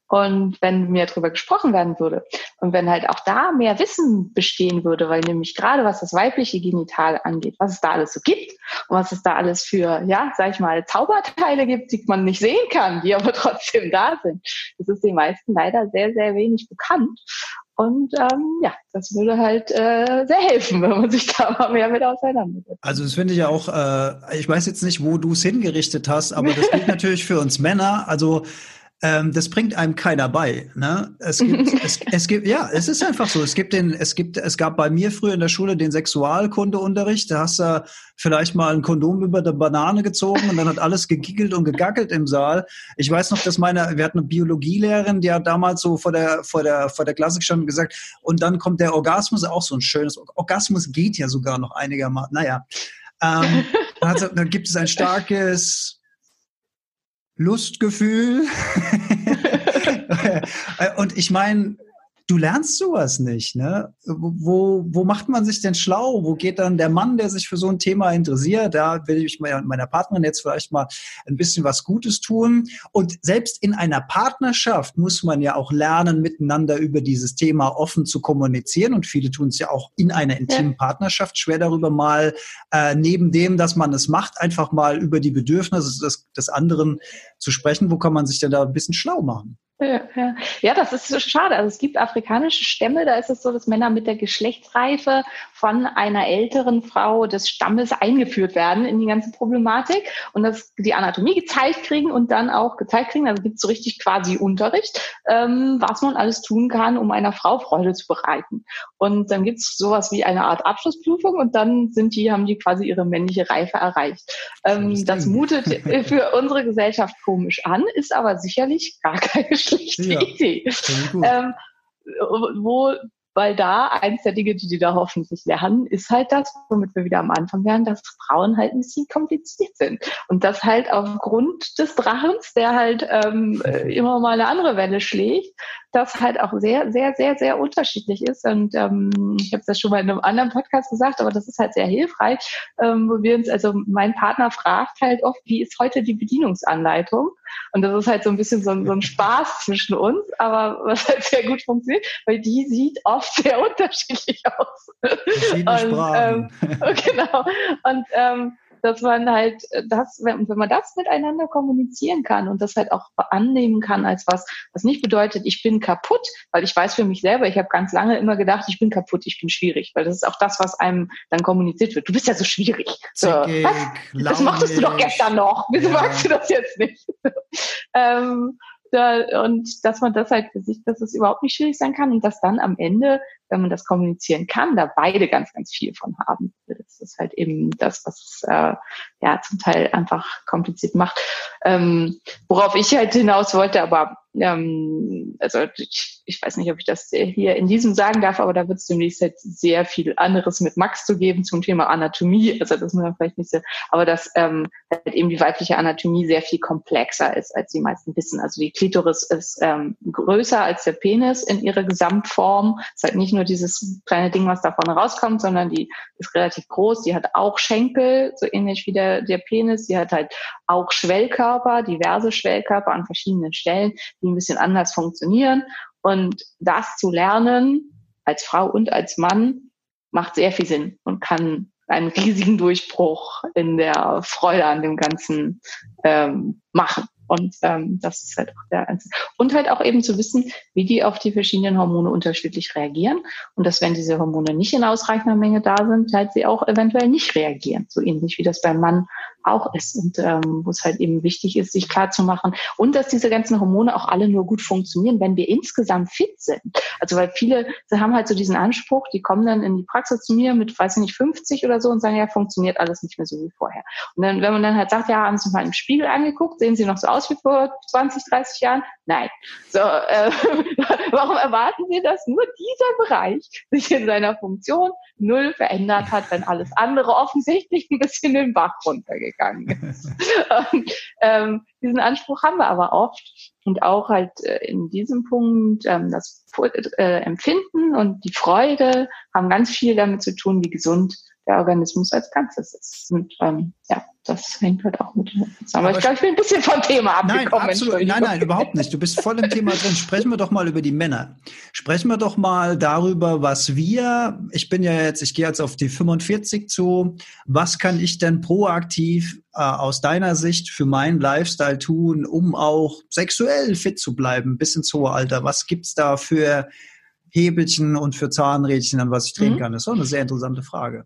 Und wenn mehr darüber gesprochen werden würde und wenn halt auch da mehr Wissen bestehen würde, weil nämlich gerade was das weibliche Genital angeht, was es da alles so gibt und was es da alles für, ja, sag ich mal, Zauberteile gibt, die man nicht sehen kann, die aber trotzdem da sind, das ist den meisten leider sehr, sehr wenig bekannt. Und ähm, ja, das würde halt äh, sehr helfen, wenn man sich da mal mehr mit auseinandersetzt. Also das finde ich ja auch, äh, ich weiß jetzt nicht, wo du es hingerichtet hast, aber das gilt natürlich für uns Männer. Also ähm, das bringt einem keiner bei. Ne? Es gibt, es, es gibt, ja, es ist einfach so. Es gibt den, es gibt, es gab bei mir früher in der Schule den Sexualkundeunterricht. Da hast du vielleicht mal ein Kondom über der Banane gezogen und dann hat alles gegiggelt und gegackelt im Saal. Ich weiß noch, dass meine, wir hatten eine Biologielehrerin, die hat damals so vor der, vor der, vor der Klasse gestanden und gesagt, und dann kommt der Orgasmus, auch so ein schönes, Orgasmus geht ja sogar noch einigermaßen, naja. Ähm, dann, dann gibt es ein starkes, Lustgefühl. und ich meine, du lernst sowas nicht, ne? Wo, wo macht man sich denn schlau? Wo geht dann der Mann, der sich für so ein Thema interessiert? Da will ich meiner Partnerin jetzt vielleicht mal ein bisschen was Gutes tun. Und selbst in einer Partnerschaft muss man ja auch lernen, miteinander über dieses Thema offen zu kommunizieren. Und viele tun es ja auch in einer intimen Partnerschaft schwer darüber mal, äh, neben dem, dass man es macht, einfach mal über die Bedürfnisse des, des anderen zu sprechen. Wo kann man sich denn da ein bisschen schlau machen? Ja, ja. ja, das ist so schade. Also es gibt afrikanische Stämme, da ist es so, dass Männer mit der Geschlechtsreife von einer älteren Frau des Stammes eingeführt werden in die ganze Problematik und dass die Anatomie gezeigt kriegen und dann auch gezeigt kriegen, also gibt es so richtig quasi Unterricht, ähm, was man alles tun kann, um einer Frau Freude zu bereiten. Und dann gibt es sowas wie eine Art Abschlussprüfung und dann sind die, haben die quasi ihre männliche Reife erreicht. Ähm, das mutet für unsere Gesellschaft komisch an, ist aber sicherlich gar keine schlechte ja, Idee. Ähm, wo weil da eins der Dinge, die die da hoffentlich lernen, ist halt das, womit wir wieder am Anfang werden, dass Frauen halt ein bisschen kompliziert sind. Und das halt aufgrund des Drachens, der halt ähm, immer mal eine andere Welle schlägt, das halt auch sehr, sehr, sehr, sehr unterschiedlich ist. Und ähm, ich habe das schon mal in einem anderen Podcast gesagt, aber das ist halt sehr hilfreich, ähm, wo wir uns, also mein Partner fragt halt oft, wie ist heute die Bedienungsanleitung? Und das ist halt so ein bisschen so ein, so ein Spaß zwischen uns, aber was halt sehr gut funktioniert, weil die sieht oft sehr unterschiedlich aus. Und, ähm, genau. Und ähm, dass man halt das, wenn, wenn man das miteinander kommunizieren kann und das halt auch annehmen kann als was, was nicht bedeutet, ich bin kaputt, weil ich weiß für mich selber, ich habe ganz lange immer gedacht, ich bin kaputt, ich bin schwierig, weil das ist auch das, was einem dann kommuniziert wird. Du bist ja so schwierig. So, Zickig, was? Das mochtest du doch gestern noch. Wieso ja. magst du das jetzt nicht? ähm, und dass man das halt für sich, dass es überhaupt nicht schwierig sein kann und dass dann am Ende, wenn man das kommunizieren kann, da beide ganz, ganz viel von haben. Das ist halt eben das, was äh, ja zum Teil einfach kompliziert macht. Ähm, worauf ich halt hinaus wollte, aber ähm, also ich, ich weiß nicht, ob ich das hier in diesem sagen darf, aber da wird es demnächst halt sehr viel anderes mit Max zu geben zum Thema Anatomie. Also das muss man vielleicht nicht so, aber dass ähm, halt eben die weibliche Anatomie sehr viel komplexer ist, als die meisten wissen. Also die Klitoris ist ähm, größer als der Penis in ihrer Gesamtform. Es ist halt nicht nur dieses kleine Ding, was da vorne rauskommt, sondern die ist relativ groß. Die hat auch Schenkel, so ähnlich wie der, der Penis. Die hat halt auch Schwellkörper, diverse Schwellkörper an verschiedenen Stellen die ein bisschen anders funktionieren. Und das zu lernen, als Frau und als Mann, macht sehr viel Sinn und kann einen riesigen Durchbruch in der Freude an dem Ganzen ähm, machen. Und ähm, das ist halt auch der Einzige. Und halt auch eben zu wissen, wie die auf die verschiedenen Hormone unterschiedlich reagieren. Und dass, wenn diese Hormone nicht in ausreichender Menge da sind, halt sie auch eventuell nicht reagieren. So ähnlich wie das beim Mann auch ist und ähm, wo es halt eben wichtig ist, sich klar und dass diese ganzen Hormone auch alle nur gut funktionieren, wenn wir insgesamt fit sind. Also weil viele sie haben halt so diesen Anspruch, die kommen dann in die Praxis zu mir mit, weiß ich nicht, 50 oder so und sagen, ja, funktioniert alles nicht mehr so wie vorher. Und dann, wenn man dann halt sagt, ja, haben Sie mal im Spiegel angeguckt, sehen Sie noch so aus wie vor 20, 30 Jahren? Nein. So, äh, warum erwarten Sie, dass nur dieser Bereich sich in seiner Funktion null verändert hat, wenn alles andere offensichtlich ein bisschen den Bach runtergegangen ist? ähm, diesen Anspruch haben wir aber oft und auch halt äh, in diesem Punkt ähm, das äh, Empfinden und die Freude haben ganz viel damit zu tun, wie gesund der Organismus als Ganzes ist. Und ähm, ja, das hängt halt auch mit zusammen. Aber, ich glaube, ich bin ein bisschen vom Thema abgekommen. Nein, absolut, nein, nein, überhaupt nicht. Du bist voll im Thema drin. Sprechen wir doch mal über die Männer. Sprechen wir doch mal darüber, was wir, ich bin ja jetzt, ich gehe jetzt auf die 45 zu, was kann ich denn proaktiv äh, aus deiner Sicht für meinen Lifestyle tun, um auch sexuell fit zu bleiben bis ins hohe Alter? Was gibt's da für Hebelchen und für Zahnrädchen, an was ich drehen mhm. kann? Das ist doch eine sehr interessante Frage.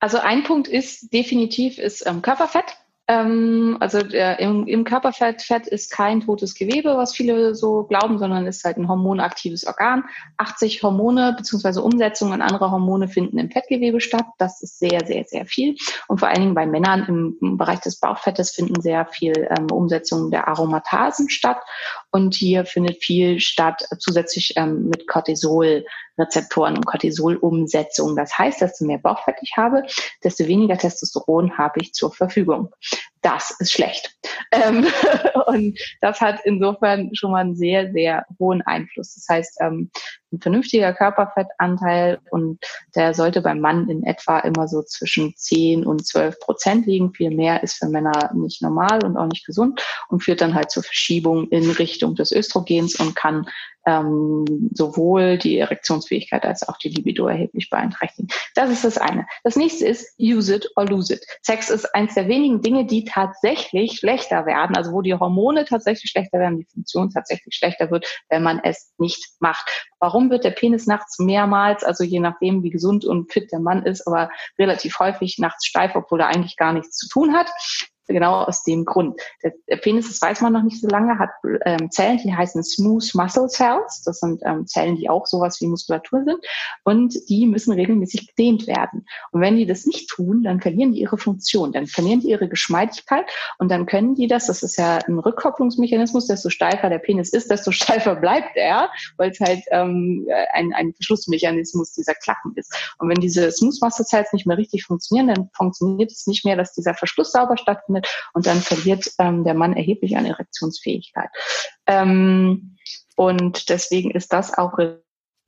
Also ein Punkt ist definitiv ist ähm, Körperfett. Ähm, also der, im, im Körperfett Fett ist kein totes Gewebe, was viele so glauben, sondern ist halt ein hormonaktives Organ. 80 Hormone beziehungsweise Umsetzungen anderer Hormone finden im Fettgewebe statt. Das ist sehr, sehr, sehr viel. Und vor allen Dingen bei Männern im, im Bereich des Bauchfettes finden sehr viel ähm, Umsetzungen der Aromatasen statt. Und hier findet viel statt zusätzlich ähm, mit Cortisol Rezeptoren und Cortisolumsetzung. Das heißt, desto mehr Bauchfett ich habe, desto weniger Testosteron habe ich zur Verfügung. Das ist schlecht. Ähm, und das hat insofern schon mal einen sehr, sehr hohen Einfluss. Das heißt, ähm, ein vernünftiger Körperfettanteil und der sollte beim Mann in etwa immer so zwischen 10 und 12 Prozent liegen. Viel mehr ist für Männer nicht normal und auch nicht gesund und führt dann halt zur Verschiebung in Richtung des Östrogens und kann ähm, sowohl die Erektionsfähigkeit als auch die Libido erheblich beeinträchtigen. Das ist das eine. Das nächste ist use it or lose it. Sex ist eins der wenigen Dinge, die tatsächlich schlechter werden, also wo die Hormone tatsächlich schlechter werden, die Funktion tatsächlich schlechter wird, wenn man es nicht macht. Warum wird der Penis nachts mehrmals, also je nachdem, wie gesund und fit der Mann ist, aber relativ häufig nachts steif, obwohl er eigentlich gar nichts zu tun hat? Genau aus dem Grund. Der, Penis, das weiß man noch nicht so lange, hat ähm, Zellen, die heißen Smooth Muscle Cells. Das sind ähm, Zellen, die auch sowas wie Muskulatur sind. Und die müssen regelmäßig gedehnt werden. Und wenn die das nicht tun, dann verlieren die ihre Funktion, dann verlieren die ihre Geschmeidigkeit und dann können die das, das ist ja ein Rückkopplungsmechanismus, desto steifer der Penis ist, desto steifer bleibt er, weil es halt ähm, ein, ein Verschlussmechanismus dieser Klappen ist. Und wenn diese Smooth Muscle Cells nicht mehr richtig funktionieren, dann funktioniert es nicht mehr, dass dieser Verschluss sauber stattfindet und dann verliert ähm, der Mann erheblich an Erektionsfähigkeit. Ähm, und deswegen ist das auch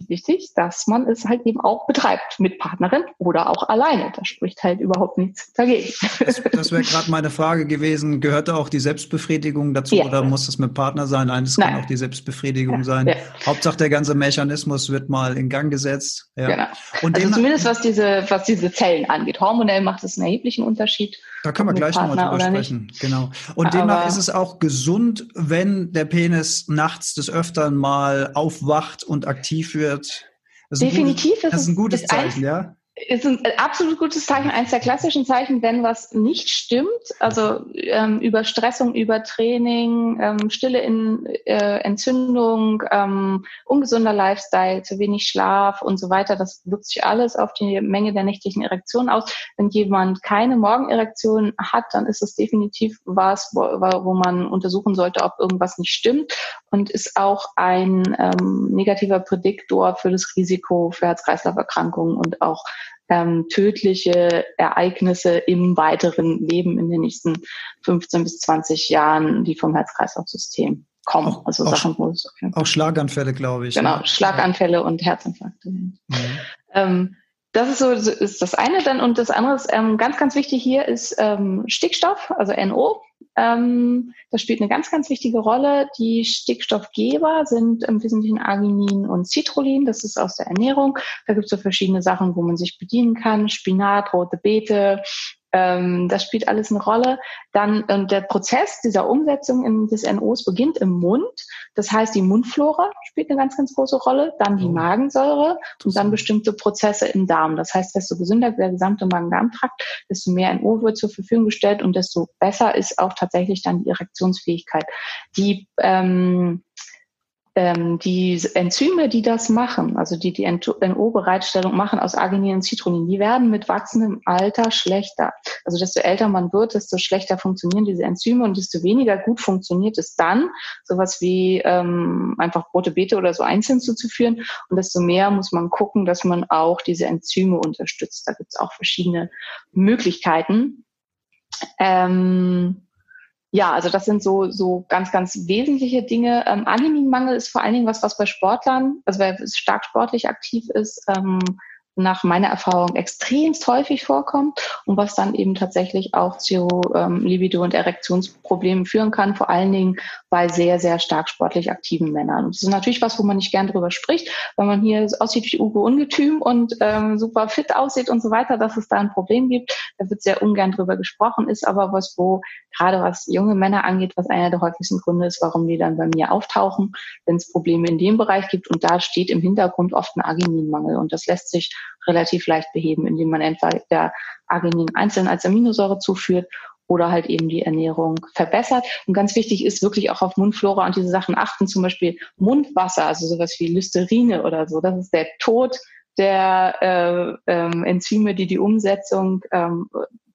wichtig, dass man es halt eben auch betreibt mit Partnerin oder auch alleine. Da spricht halt überhaupt nichts dagegen. Das, das wäre gerade meine Frage gewesen. Gehört da auch die Selbstbefriedigung dazu ja. oder muss es mit Partner sein? Nein, es kann auch die Selbstbefriedigung ja. sein. Ja. Hauptsache der ganze Mechanismus wird mal in Gang gesetzt. Genau. Und also zumindest was diese, was diese Zellen angeht. Hormonell macht es einen erheblichen Unterschied. Da können wir gleich nochmal drüber sprechen. Nicht. Genau. Und Aber demnach ist es auch gesund, wenn der Penis nachts des Öfteren mal aufwacht und aktiv wird. Definitiv. Gutes, das ist ein gutes Zeichen, ja ist ein absolut gutes Zeichen, eines der klassischen Zeichen, wenn was nicht stimmt, also ähm, Überstressung, Übertraining, ähm, stille in, äh, Entzündung, ähm, ungesunder Lifestyle, zu wenig Schlaf und so weiter, das wirkt sich alles auf die Menge der nächtlichen Erektionen aus. Wenn jemand keine Morgenerektion hat, dann ist es definitiv was, wo, wo man untersuchen sollte, ob irgendwas nicht stimmt und ist auch ein ähm, negativer Prädiktor für das Risiko für Herz-Kreislauf-Erkrankungen und auch ähm, tödliche Ereignisse im weiteren Leben in den nächsten 15 bis 20 Jahren, die vom Herz-Kreislauf-System kommen. Auch, also auch, Sachen, wo es auch Schlaganfälle, glaube ich. Genau, ne? Schlaganfälle und Herzinfarkte. Mhm. Ähm, das ist so, ist das eine dann und das andere ist ähm, ganz, ganz wichtig hier ist ähm, Stickstoff, also NO. Ähm, das spielt eine ganz, ganz wichtige Rolle. Die Stickstoffgeber sind im Wesentlichen Arginin und Citrullin. Das ist aus der Ernährung. Da gibt es so verschiedene Sachen, wo man sich bedienen kann. Spinat, rote Beete, ähm, das spielt alles eine Rolle. Dann und der Prozess dieser Umsetzung in, des NOs beginnt im Mund. Das heißt, die Mundflora spielt eine ganz, ganz große Rolle. Dann die oh. Magensäure und dann bestimmte Prozesse im Darm. Das heißt, desto gesünder der gesamte Magen-Darm-Trakt, desto mehr NO wird zur Verfügung gestellt und desto besser ist auch tatsächlich dann die Erektionsfähigkeit. Die ähm, ähm, die Enzyme, die das machen, also die die NO-Bereitstellung machen aus Arginin und Citrullin, die werden mit wachsendem Alter schlechter. Also desto älter man wird, desto schlechter funktionieren diese Enzyme und desto weniger gut funktioniert es dann, sowas wie ähm, einfach rote Beete oder so einzeln zuzuführen. Und desto mehr muss man gucken, dass man auch diese Enzyme unterstützt. Da gibt es auch verschiedene Möglichkeiten. Ähm, ja, also das sind so, so ganz, ganz wesentliche Dinge. Ähm, Animinmangel ist vor allen Dingen was, was bei Sportlern, also wer stark sportlich aktiv ist, ähm, nach meiner Erfahrung extremst häufig vorkommt und was dann eben tatsächlich auch zu ähm, Libido- und Erektionsproblemen führen kann, vor allen Dingen bei sehr, sehr stark sportlich aktiven Männern. Das ist natürlich was, wo man nicht gern drüber spricht, weil man hier aussieht wie Ugo Ungetüm und ähm, super fit aussieht und so weiter, dass es da ein Problem gibt. Da wird sehr ungern drüber gesprochen, ist aber was, wo gerade was junge Männer angeht, was einer der häufigsten Gründe ist, warum die dann bei mir auftauchen, wenn es Probleme in dem Bereich gibt. Und da steht im Hintergrund oft ein Argininmangel. Und das lässt sich relativ leicht beheben, indem man entweder Arginin einzeln als Aminosäure zuführt oder halt eben die Ernährung verbessert. Und ganz wichtig ist wirklich auch auf Mundflora und diese Sachen achten, zum Beispiel Mundwasser, also sowas wie Listerine oder so. Das ist der Tod der äh, ähm, Enzyme, die die Umsetzung ähm,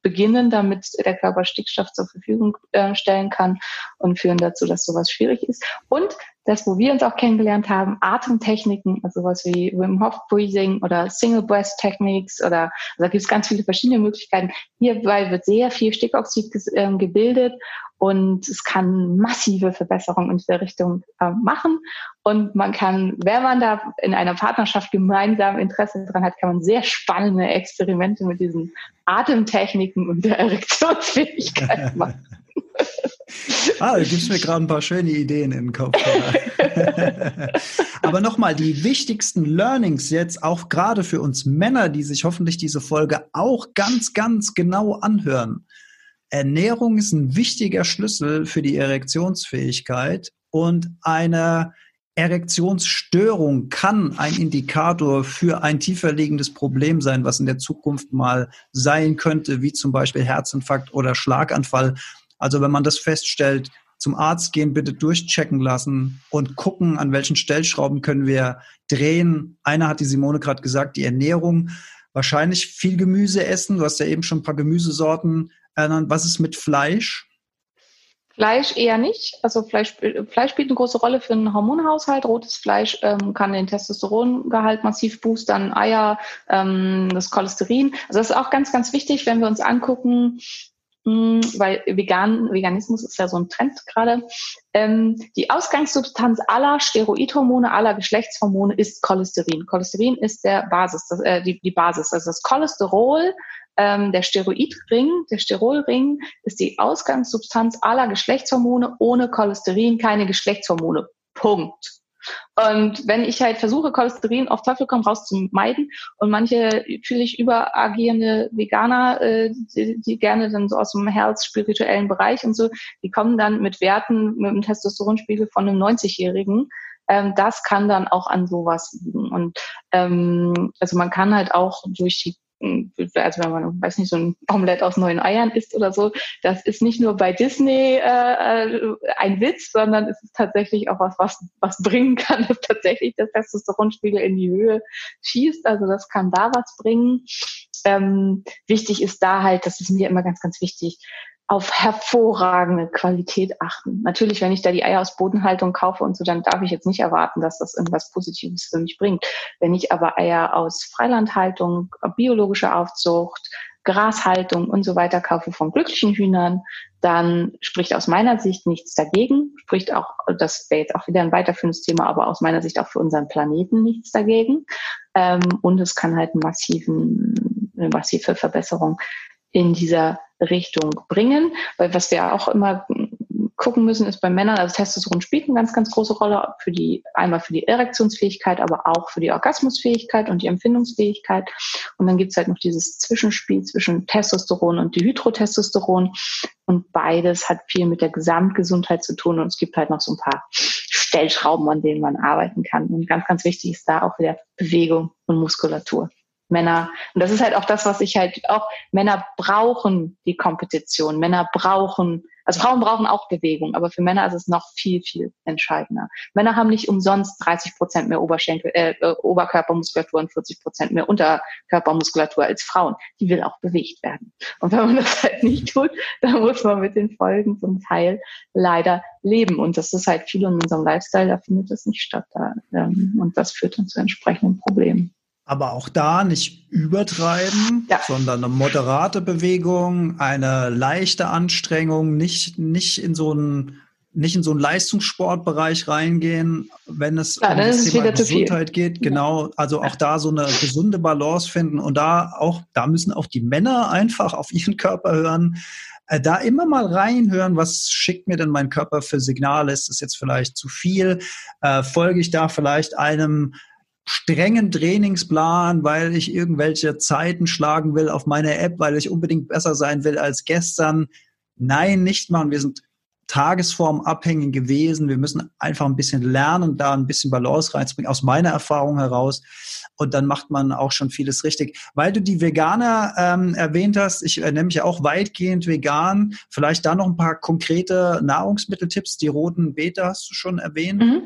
beginnen, damit der Körper Stickstoff zur Verfügung äh, stellen kann und führen dazu, dass sowas schwierig ist. Und das, wo wir uns auch kennengelernt haben, Atemtechniken, also sowas wie Wim Hof Breathing oder Single Breath Techniques oder also da gibt es ganz viele verschiedene Möglichkeiten. Hierbei wird sehr viel Stickoxid äh, gebildet und es kann massive Verbesserungen in dieser Richtung äh, machen. Und man kann, wenn man da in einer Partnerschaft gemeinsam Interesse dran hat, kann man sehr spannende Experimente mit diesen Atemtechniken und der Erektionsfähigkeit machen. Ah, du gibst mir gerade ein paar schöne Ideen in den Kopf. Aber nochmal, die wichtigsten Learnings jetzt, auch gerade für uns Männer, die sich hoffentlich diese Folge auch ganz, ganz genau anhören. Ernährung ist ein wichtiger Schlüssel für die Erektionsfähigkeit und eine Erektionsstörung kann ein Indikator für ein tiefer liegendes Problem sein, was in der Zukunft mal sein könnte, wie zum Beispiel Herzinfarkt oder Schlaganfall. Also wenn man das feststellt, zum Arzt gehen, bitte durchchecken lassen und gucken, an welchen Stellschrauben können wir drehen. Einer hat die Simone gerade gesagt, die Ernährung. Wahrscheinlich viel Gemüse essen. Du hast ja eben schon ein paar Gemüsesorten ernannt. Was ist mit Fleisch? Fleisch eher nicht. Also Fleisch, Fleisch spielt eine große Rolle für den Hormonhaushalt. Rotes Fleisch ähm, kann den Testosterongehalt massiv boostern, Eier, ähm, das Cholesterin. Also das ist auch ganz, ganz wichtig, wenn wir uns angucken, mh, weil Vegan, Veganismus ist ja so ein Trend gerade. Ähm, die Ausgangssubstanz aller Steroidhormone, aller Geschlechtshormone ist Cholesterin. Cholesterin ist der Basis, das, äh, die, die Basis. Also das Cholesterol ähm, der Steroidring, der Sterolring ist die Ausgangssubstanz aller Geschlechtshormone. Ohne Cholesterin keine Geschlechtshormone. Punkt. Und wenn ich halt versuche, Cholesterin auf Teufel komm raus zu meiden und manche völlig überagierende Veganer, äh, die, die gerne dann so aus dem Herz-spirituellen Bereich und so, die kommen dann mit Werten mit einem Testosteronspiegel von einem 90-Jährigen. Ähm, das kann dann auch an sowas liegen. Und ähm, also man kann halt auch durch die also wenn man, weiß nicht, so ein Omelett aus neuen Eiern isst oder so, das ist nicht nur bei Disney äh ein Witz, sondern es ist tatsächlich auch was, was, was bringen kann, dass tatsächlich der Testosteronspiegel in die Höhe schießt. Also das kann da was bringen. Ähm, wichtig ist da halt, das ist mir immer ganz, ganz wichtig, auf hervorragende Qualität achten. Natürlich, wenn ich da die Eier aus Bodenhaltung kaufe und so, dann darf ich jetzt nicht erwarten, dass das irgendwas Positives für mich bringt. Wenn ich aber Eier aus Freilandhaltung, biologischer Aufzucht, Grashaltung und so weiter kaufe von glücklichen Hühnern, dann spricht aus meiner Sicht nichts dagegen, spricht auch, das wäre jetzt auch wieder ein weiterführendes Thema, aber aus meiner Sicht auch für unseren Planeten nichts dagegen. Ähm, und es kann halt massiven, eine massive Verbesserung in dieser Richtung bringen. Weil was wir auch immer gucken müssen, ist bei Männern, also Testosteron spielt eine ganz, ganz große Rolle für die, einmal für die Erektionsfähigkeit, aber auch für die Orgasmusfähigkeit und die Empfindungsfähigkeit. Und dann gibt's halt noch dieses Zwischenspiel zwischen Testosteron und Dihydrotestosteron. Und beides hat viel mit der Gesamtgesundheit zu tun. Und es gibt halt noch so ein paar Stellschrauben, an denen man arbeiten kann. Und ganz, ganz wichtig ist da auch wieder Bewegung und Muskulatur. Männer, und das ist halt auch das, was ich halt auch, Männer brauchen die Kompetition, Männer brauchen, also Frauen brauchen auch Bewegung, aber für Männer ist es noch viel, viel entscheidender. Männer haben nicht umsonst 30 Prozent mehr Oberschenkel, äh, äh Oberkörpermuskulatur und 40 Prozent mehr Unterkörpermuskulatur als Frauen. Die will auch bewegt werden. Und wenn man das halt nicht tut, dann muss man mit den Folgen zum Teil leider leben. Und das ist halt viel in unserem Lifestyle, da findet das nicht statt. Da, ähm, und das führt dann zu entsprechenden Problemen. Aber auch da nicht übertreiben, ja. sondern eine moderate Bewegung, eine leichte Anstrengung, nicht, nicht in so einen nicht in so einen Leistungssportbereich reingehen, wenn es ja, um das Thema Gesundheit geht. Genau, also auch da so eine gesunde Balance finden und da auch, da müssen auch die Männer einfach auf ihren Körper hören. Äh, da immer mal reinhören, was schickt mir denn mein Körper für Signale? Ist das jetzt vielleicht zu viel? Äh, folge ich da vielleicht einem strengen Trainingsplan, weil ich irgendwelche Zeiten schlagen will auf meine App, weil ich unbedingt besser sein will als gestern. Nein, nicht machen. Wir sind tagesformabhängig gewesen. Wir müssen einfach ein bisschen lernen, da ein bisschen Balance reinzubringen, aus meiner Erfahrung heraus. Und dann macht man auch schon vieles richtig. Weil du die Veganer ähm, erwähnt hast, ich äh, nenne mich ja auch weitgehend vegan. Vielleicht da noch ein paar konkrete Nahrungsmitteltipps. Die roten Beete hast du schon erwähnt. Mhm.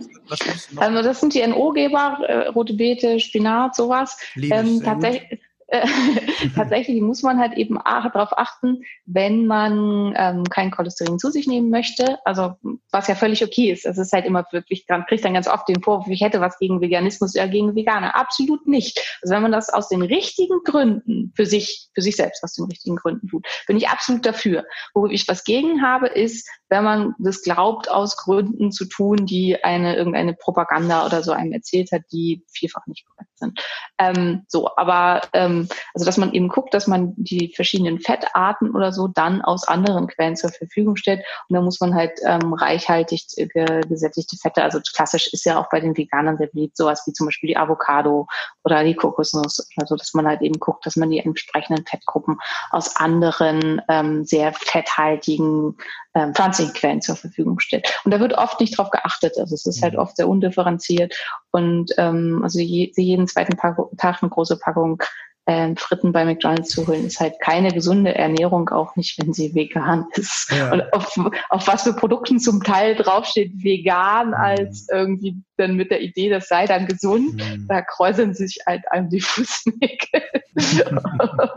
Also das sind die NO-Geber, äh, rote Beete, Spinat, sowas. Ähm, tatsächlich, tatsächlich muss man halt eben darauf achten, wenn man ähm, kein Cholesterin zu sich nehmen möchte, also was ja völlig okay ist. Es ist halt immer wirklich, man kriegt dann ganz oft den Vorwurf, ich hätte was gegen Veganismus oder gegen Veganer. Absolut nicht. Also wenn man das aus den richtigen Gründen für sich, für sich selbst aus den richtigen Gründen tut, bin ich absolut dafür. Wo ich was gegen habe, ist, wenn man das glaubt, aus Gründen zu tun, die eine irgendeine Propaganda oder so einem erzählt hat, die vielfach nicht korrekt sind. Ähm, so, aber ähm, ähm, also dass man eben guckt, dass man die verschiedenen Fettarten oder so dann aus anderen Quellen zur Verfügung stellt. Und da muss man halt ähm, reichhaltig ge gesättigte Fette, also klassisch ist ja auch bei den Veganern sehr beliebt, sowas wie zum Beispiel die Avocado oder die Kokosnuss oder so, dass man halt eben guckt, dass man die entsprechenden Fettgruppen aus anderen ähm, sehr fetthaltigen ähm, pflanzlichen Quellen zur Verfügung stellt. Und da wird oft nicht drauf geachtet. Also es ist halt mhm. oft sehr undifferenziert. Und ähm, also je, jeden zweiten Tag eine große Packung ähm, Fritten bei McDonalds zu holen, ist halt keine gesunde Ernährung, auch nicht, wenn sie vegan ist. Ja. Und auf, auf was für Produkten zum Teil draufsteht, vegan, mhm. als irgendwie dann mit der Idee, das sei dann gesund, mhm. da kräuseln sich halt einem die Fußnägel.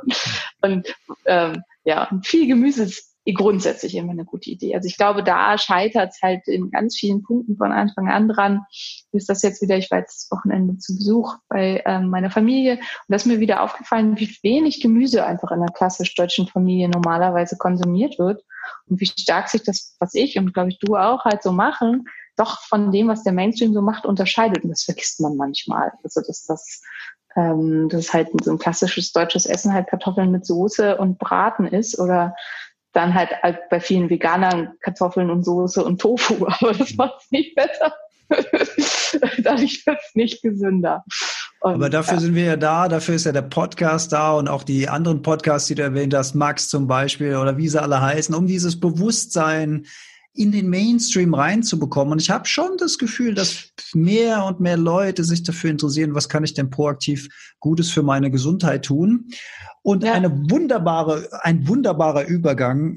und ähm, ja, viel Gemüse ist grundsätzlich immer eine gute Idee. Also ich glaube, da scheitert es halt in ganz vielen Punkten von Anfang an dran. Ist das jetzt wieder, ich war jetzt das Wochenende zu Besuch bei ähm, meiner Familie und da ist mir wieder aufgefallen, wie wenig Gemüse einfach in einer klassisch deutschen Familie normalerweise konsumiert wird und wie stark sich das, was ich und glaube ich du auch halt so machen, doch von dem, was der Mainstream so macht, unterscheidet. Und das vergisst man manchmal. Also dass das ähm, das halt so ein klassisches deutsches Essen halt Kartoffeln mit Soße und Braten ist oder dann halt, halt bei vielen Veganern Kartoffeln und Soße und Tofu, aber das macht es nicht besser. Dadurch wird es nicht gesünder. Und, aber dafür ja. sind wir ja da, dafür ist ja der Podcast da und auch die anderen Podcasts, die du erwähnt hast, Max zum Beispiel oder wie sie alle heißen, um dieses Bewusstsein in den Mainstream reinzubekommen. Und ich habe schon das Gefühl, dass mehr und mehr Leute sich dafür interessieren, was kann ich denn proaktiv Gutes für meine Gesundheit tun. Und ja. eine wunderbare, ein wunderbarer Übergang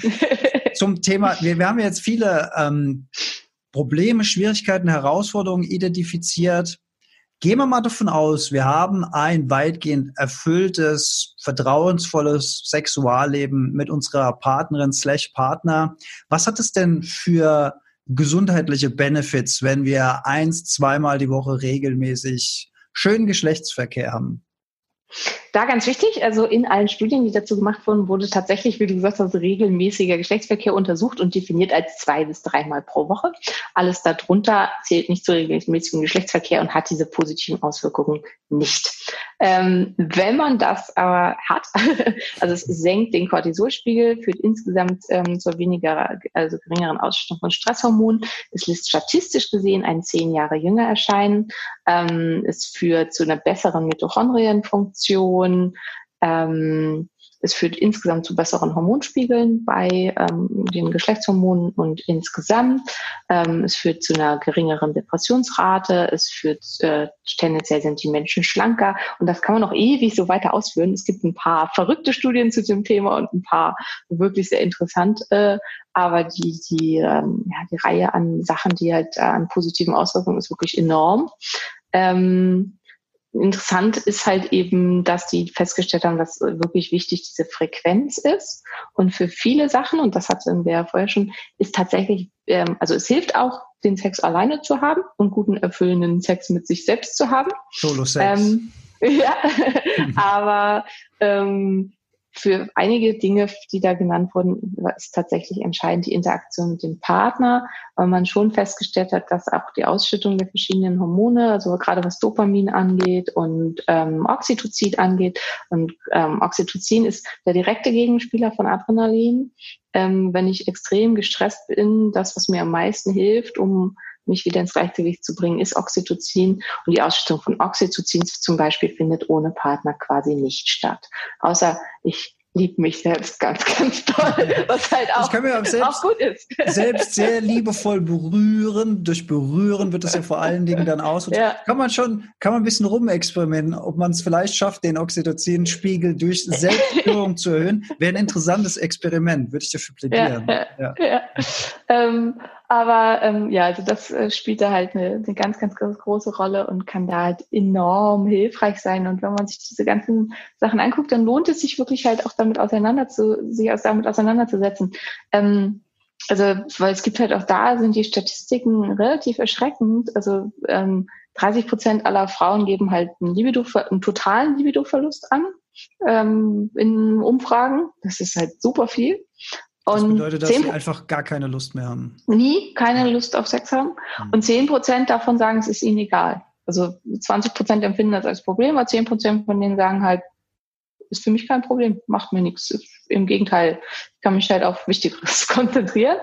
zum Thema. Wir, wir haben jetzt viele ähm, Probleme, Schwierigkeiten, Herausforderungen identifiziert. Gehen wir mal davon aus, wir haben ein weitgehend erfülltes, vertrauensvolles Sexualleben mit unserer Partnerin slash Partner. Was hat es denn für gesundheitliche Benefits, wenn wir eins, zweimal die Woche regelmäßig schönen Geschlechtsverkehr haben? Da ganz wichtig, also in allen Studien, die dazu gemacht wurden, wurde tatsächlich, wie du gesagt hast, regelmäßiger Geschlechtsverkehr untersucht und definiert als zwei bis dreimal pro Woche. Alles darunter zählt nicht zu regelmäßigem Geschlechtsverkehr und hat diese positiven Auswirkungen nicht. Ähm, wenn man das aber hat, also es senkt den Cortisolspiegel, führt insgesamt ähm, zur weniger, also geringeren Ausschüttung von Stresshormonen. Es lässt statistisch gesehen einen zehn Jahre jünger erscheinen. Ähm, es führt zu einer besseren Mitochondrienfunktion. Ähm, es führt insgesamt zu besseren Hormonspiegeln bei ähm, den Geschlechtshormonen und insgesamt. Ähm, es führt zu einer geringeren Depressionsrate. Es führt äh, tendenziell sind die Menschen schlanker und das kann man noch ewig so weiter ausführen. Es gibt ein paar verrückte Studien zu dem Thema und ein paar wirklich sehr interessant. Äh, aber die die ähm, ja, die Reihe an Sachen, die halt äh, an positiven Auswirkungen ist wirklich enorm. Ähm, Interessant ist halt eben, dass die festgestellt haben, dass wirklich wichtig diese Frequenz ist. Und für viele Sachen, und das hatten wir ja vorher schon, ist tatsächlich, ähm, also es hilft auch, den Sex alleine zu haben und guten, erfüllenden Sex mit sich selbst zu haben. Solo-Sex. Ähm, ja, aber ähm, für einige Dinge, die da genannt wurden, ist tatsächlich entscheidend die Interaktion mit dem Partner, weil man schon festgestellt hat, dass auch die Ausschüttung der verschiedenen Hormone, also gerade was Dopamin angeht und ähm, Oxytocin angeht, und ähm, Oxytocin ist der direkte Gegenspieler von Adrenalin. Ähm, wenn ich extrem gestresst bin, das, was mir am meisten hilft, um mich wieder ins Gleichgewicht zu bringen, ist Oxytocin. Und die Ausschüttung von Oxytocin zum Beispiel findet ohne Partner quasi nicht statt. Außer ich liebe mich selbst ganz, ganz toll, was halt auch, selbst, auch gut ist. Selbst sehr liebevoll berühren. Durch Berühren wird es ja vor allen Dingen dann aus. Ja. Kann man schon, kann man ein bisschen rumexperimentieren, ob man es vielleicht schafft, den Oxytocin-Spiegel durch Selbstberührung zu erhöhen. Wäre ein interessantes Experiment, würde ich dafür plädieren. Ja, ja, ja. Ähm, aber ähm, ja, also das äh, spielt da halt eine, eine ganz, ganz, ganz große Rolle und kann da halt enorm hilfreich sein. Und wenn man sich diese ganzen Sachen anguckt, dann lohnt es sich wirklich halt auch damit auseinander zu, sich damit auseinanderzusetzen. Ähm, also, weil es gibt halt auch da sind die Statistiken relativ erschreckend. Also ähm, 30 Prozent aller Frauen geben halt einen, Libido, einen totalen Libido-Verlust an ähm, in Umfragen. Das ist halt super viel. Das bedeutet, dass sie einfach gar keine Lust mehr haben. Nie keine Lust auf Sex haben. Mhm. Und 10 Prozent davon sagen, es ist ihnen egal. Also 20 Prozent empfinden das als Problem, aber 10 Prozent von denen sagen halt, ist für mich kein Problem, macht mir nichts. Im Gegenteil, ich kann mich halt auf Wichtigeres konzentrieren.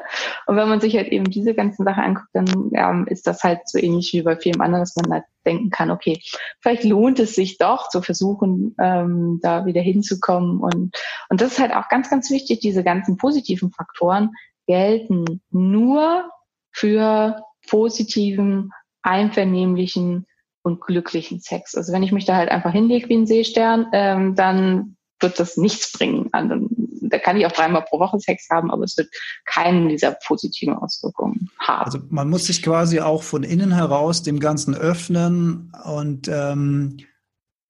Und wenn man sich halt eben diese ganzen Sachen anguckt, dann ja, ist das halt so ähnlich wie bei vielen anderen, dass man halt denken kann, okay, vielleicht lohnt es sich doch zu versuchen, ähm, da wieder hinzukommen. Und, und das ist halt auch ganz, ganz wichtig, diese ganzen positiven Faktoren gelten nur für positiven, einvernehmlichen und glücklichen Sex. Also wenn ich mich da halt einfach hinlege wie ein Seestern, ähm, dann wird das nichts bringen. Also, da kann ich auch dreimal pro Woche Sex haben, aber es wird keinen dieser positiven Auswirkungen haben. Also man muss sich quasi auch von innen heraus dem Ganzen öffnen und ähm,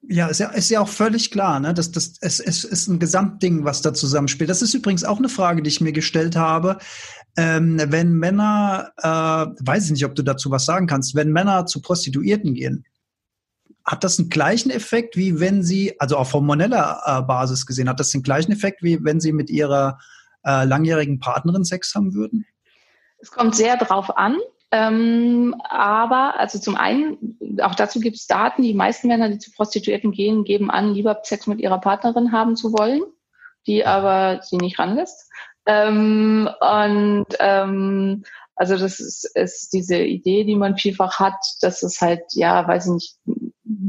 ja, ist ja, ist ja auch völlig klar, ne? Das, das, es, es ist ein Gesamtding, was da zusammenspielt. Das ist übrigens auch eine Frage, die ich mir gestellt habe. Ähm, wenn Männer, äh, weiß ich nicht, ob du dazu was sagen kannst, wenn Männer zu Prostituierten gehen, hat das einen gleichen Effekt, wie wenn sie, also auf hormoneller äh, Basis gesehen, hat das den gleichen Effekt, wie wenn sie mit ihrer äh, langjährigen Partnerin Sex haben würden? Es kommt sehr drauf an. Ähm, aber also zum einen, auch dazu gibt es Daten, die meisten Männer, die zu Prostituierten gehen, geben an, lieber Sex mit ihrer Partnerin haben zu wollen, die aber sie nicht ranlässt. Ähm, und ähm, also das ist, ist diese Idee, die man vielfach hat, dass es halt, ja, weiß ich nicht,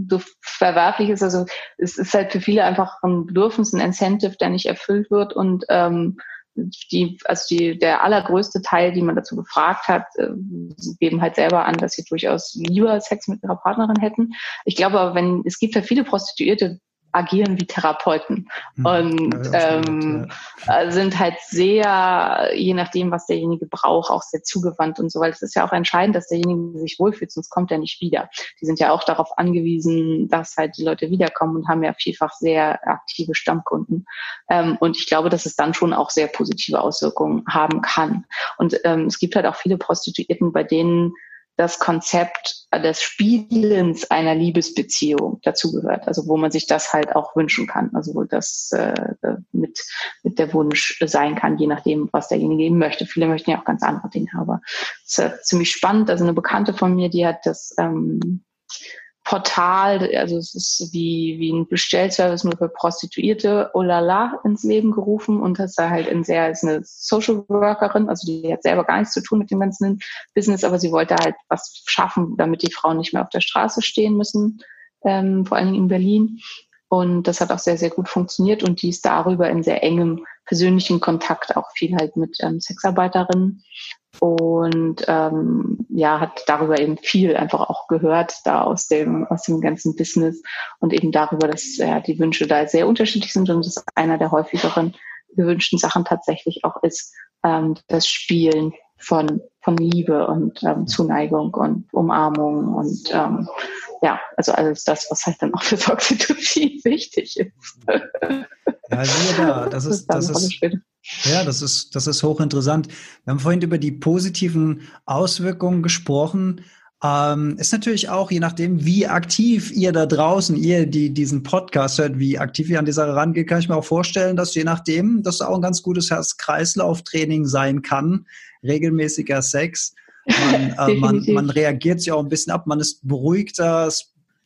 so verwerflich ist. Also es ist halt für viele einfach ein Bedürfnis, ein Incentive, der nicht erfüllt wird und ähm, die, also die, der allergrößte Teil, die man dazu gefragt hat, äh, geben halt selber an, dass sie durchaus lieber Sex mit ihrer Partnerin hätten. Ich glaube aber, wenn, es gibt ja viele Prostituierte, agieren wie Therapeuten mhm. und ja, ähm, ja. Äh, sind halt sehr, je nachdem, was derjenige braucht, auch sehr zugewandt und so, weil es ist ja auch entscheidend, dass derjenige sich wohlfühlt, sonst kommt er nicht wieder. Die sind ja auch darauf angewiesen, dass halt die Leute wiederkommen und haben ja vielfach sehr aktive Stammkunden. Ähm, und ich glaube, dass es dann schon auch sehr positive Auswirkungen haben kann. Und ähm, es gibt halt auch viele Prostituierten, bei denen das Konzept des Spielens einer Liebesbeziehung dazugehört. Also wo man sich das halt auch wünschen kann. Also wo das äh, mit, mit der Wunsch sein kann, je nachdem, was derjenige eben möchte. Viele möchten ja auch ganz andere Dinge, aber es ist äh, ziemlich spannend. Also eine Bekannte von mir, die hat das ähm, Portal, also es ist wie, wie ein Bestellservice nur für Prostituierte, Olala, ins Leben gerufen. Und das da halt in sehr, ist eine Social Workerin, also die hat selber gar nichts zu tun mit dem ganzen Business, aber sie wollte halt was schaffen, damit die Frauen nicht mehr auf der Straße stehen müssen, ähm, vor allen Dingen in Berlin. Und das hat auch sehr, sehr gut funktioniert. Und die ist darüber in sehr engem persönlichen Kontakt auch viel halt mit ähm, Sexarbeiterinnen und ähm, ja, hat darüber eben viel einfach auch gehört, da aus dem, aus dem ganzen Business und eben darüber, dass ja, die Wünsche da sehr unterschiedlich sind und das einer der häufigeren gewünschten Sachen tatsächlich auch ist, ähm, das Spielen von, von Liebe und ähm, Zuneigung und Umarmung und ähm, ja, also alles das, was halt dann auch für Oxytocin wichtig ist. Ja, siehe da, das ist, das ist, ja, das ist, das ist hochinteressant. Wir haben vorhin über die positiven Auswirkungen gesprochen. Ähm, ist natürlich auch, je nachdem, wie aktiv ihr da draußen, ihr, die diesen Podcast hört, wie aktiv ihr an die Sache rangeht, kann ich mir auch vorstellen, dass je nachdem, das auch ein ganz gutes Herz-Kreislauf-Training sein kann, regelmäßiger Sex. Man, äh, man, man reagiert sich auch ein bisschen ab, man ist beruhigter,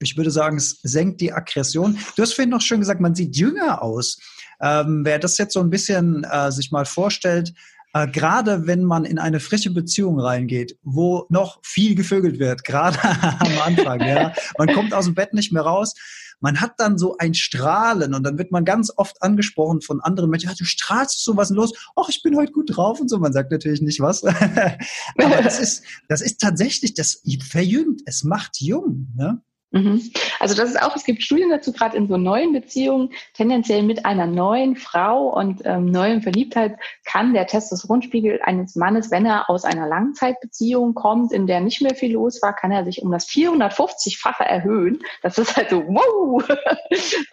ich würde sagen, es senkt die Aggression. Du hast vorhin noch schön gesagt, man sieht jünger aus. Ähm, wer das jetzt so ein bisschen äh, sich mal vorstellt, äh, gerade wenn man in eine frische Beziehung reingeht, wo noch viel gevögelt wird, gerade am Anfang, ja, man kommt aus dem Bett nicht mehr raus, man hat dann so ein Strahlen und dann wird man ganz oft angesprochen von anderen Menschen, du strahlst so was los, ach, ich bin heute gut drauf und so, man sagt natürlich nicht was, aber das ist, das ist tatsächlich, das verjüngt, es macht jung, ne? Mhm. Also das ist auch, es gibt Studien dazu, gerade in so neuen Beziehungen, tendenziell mit einer neuen Frau und ähm, neuen Verliebtheit kann der Testosteronspiegel eines Mannes, wenn er aus einer Langzeitbeziehung kommt, in der nicht mehr viel los war, kann er sich um das 450-fache erhöhen. Das ist halt so, wow!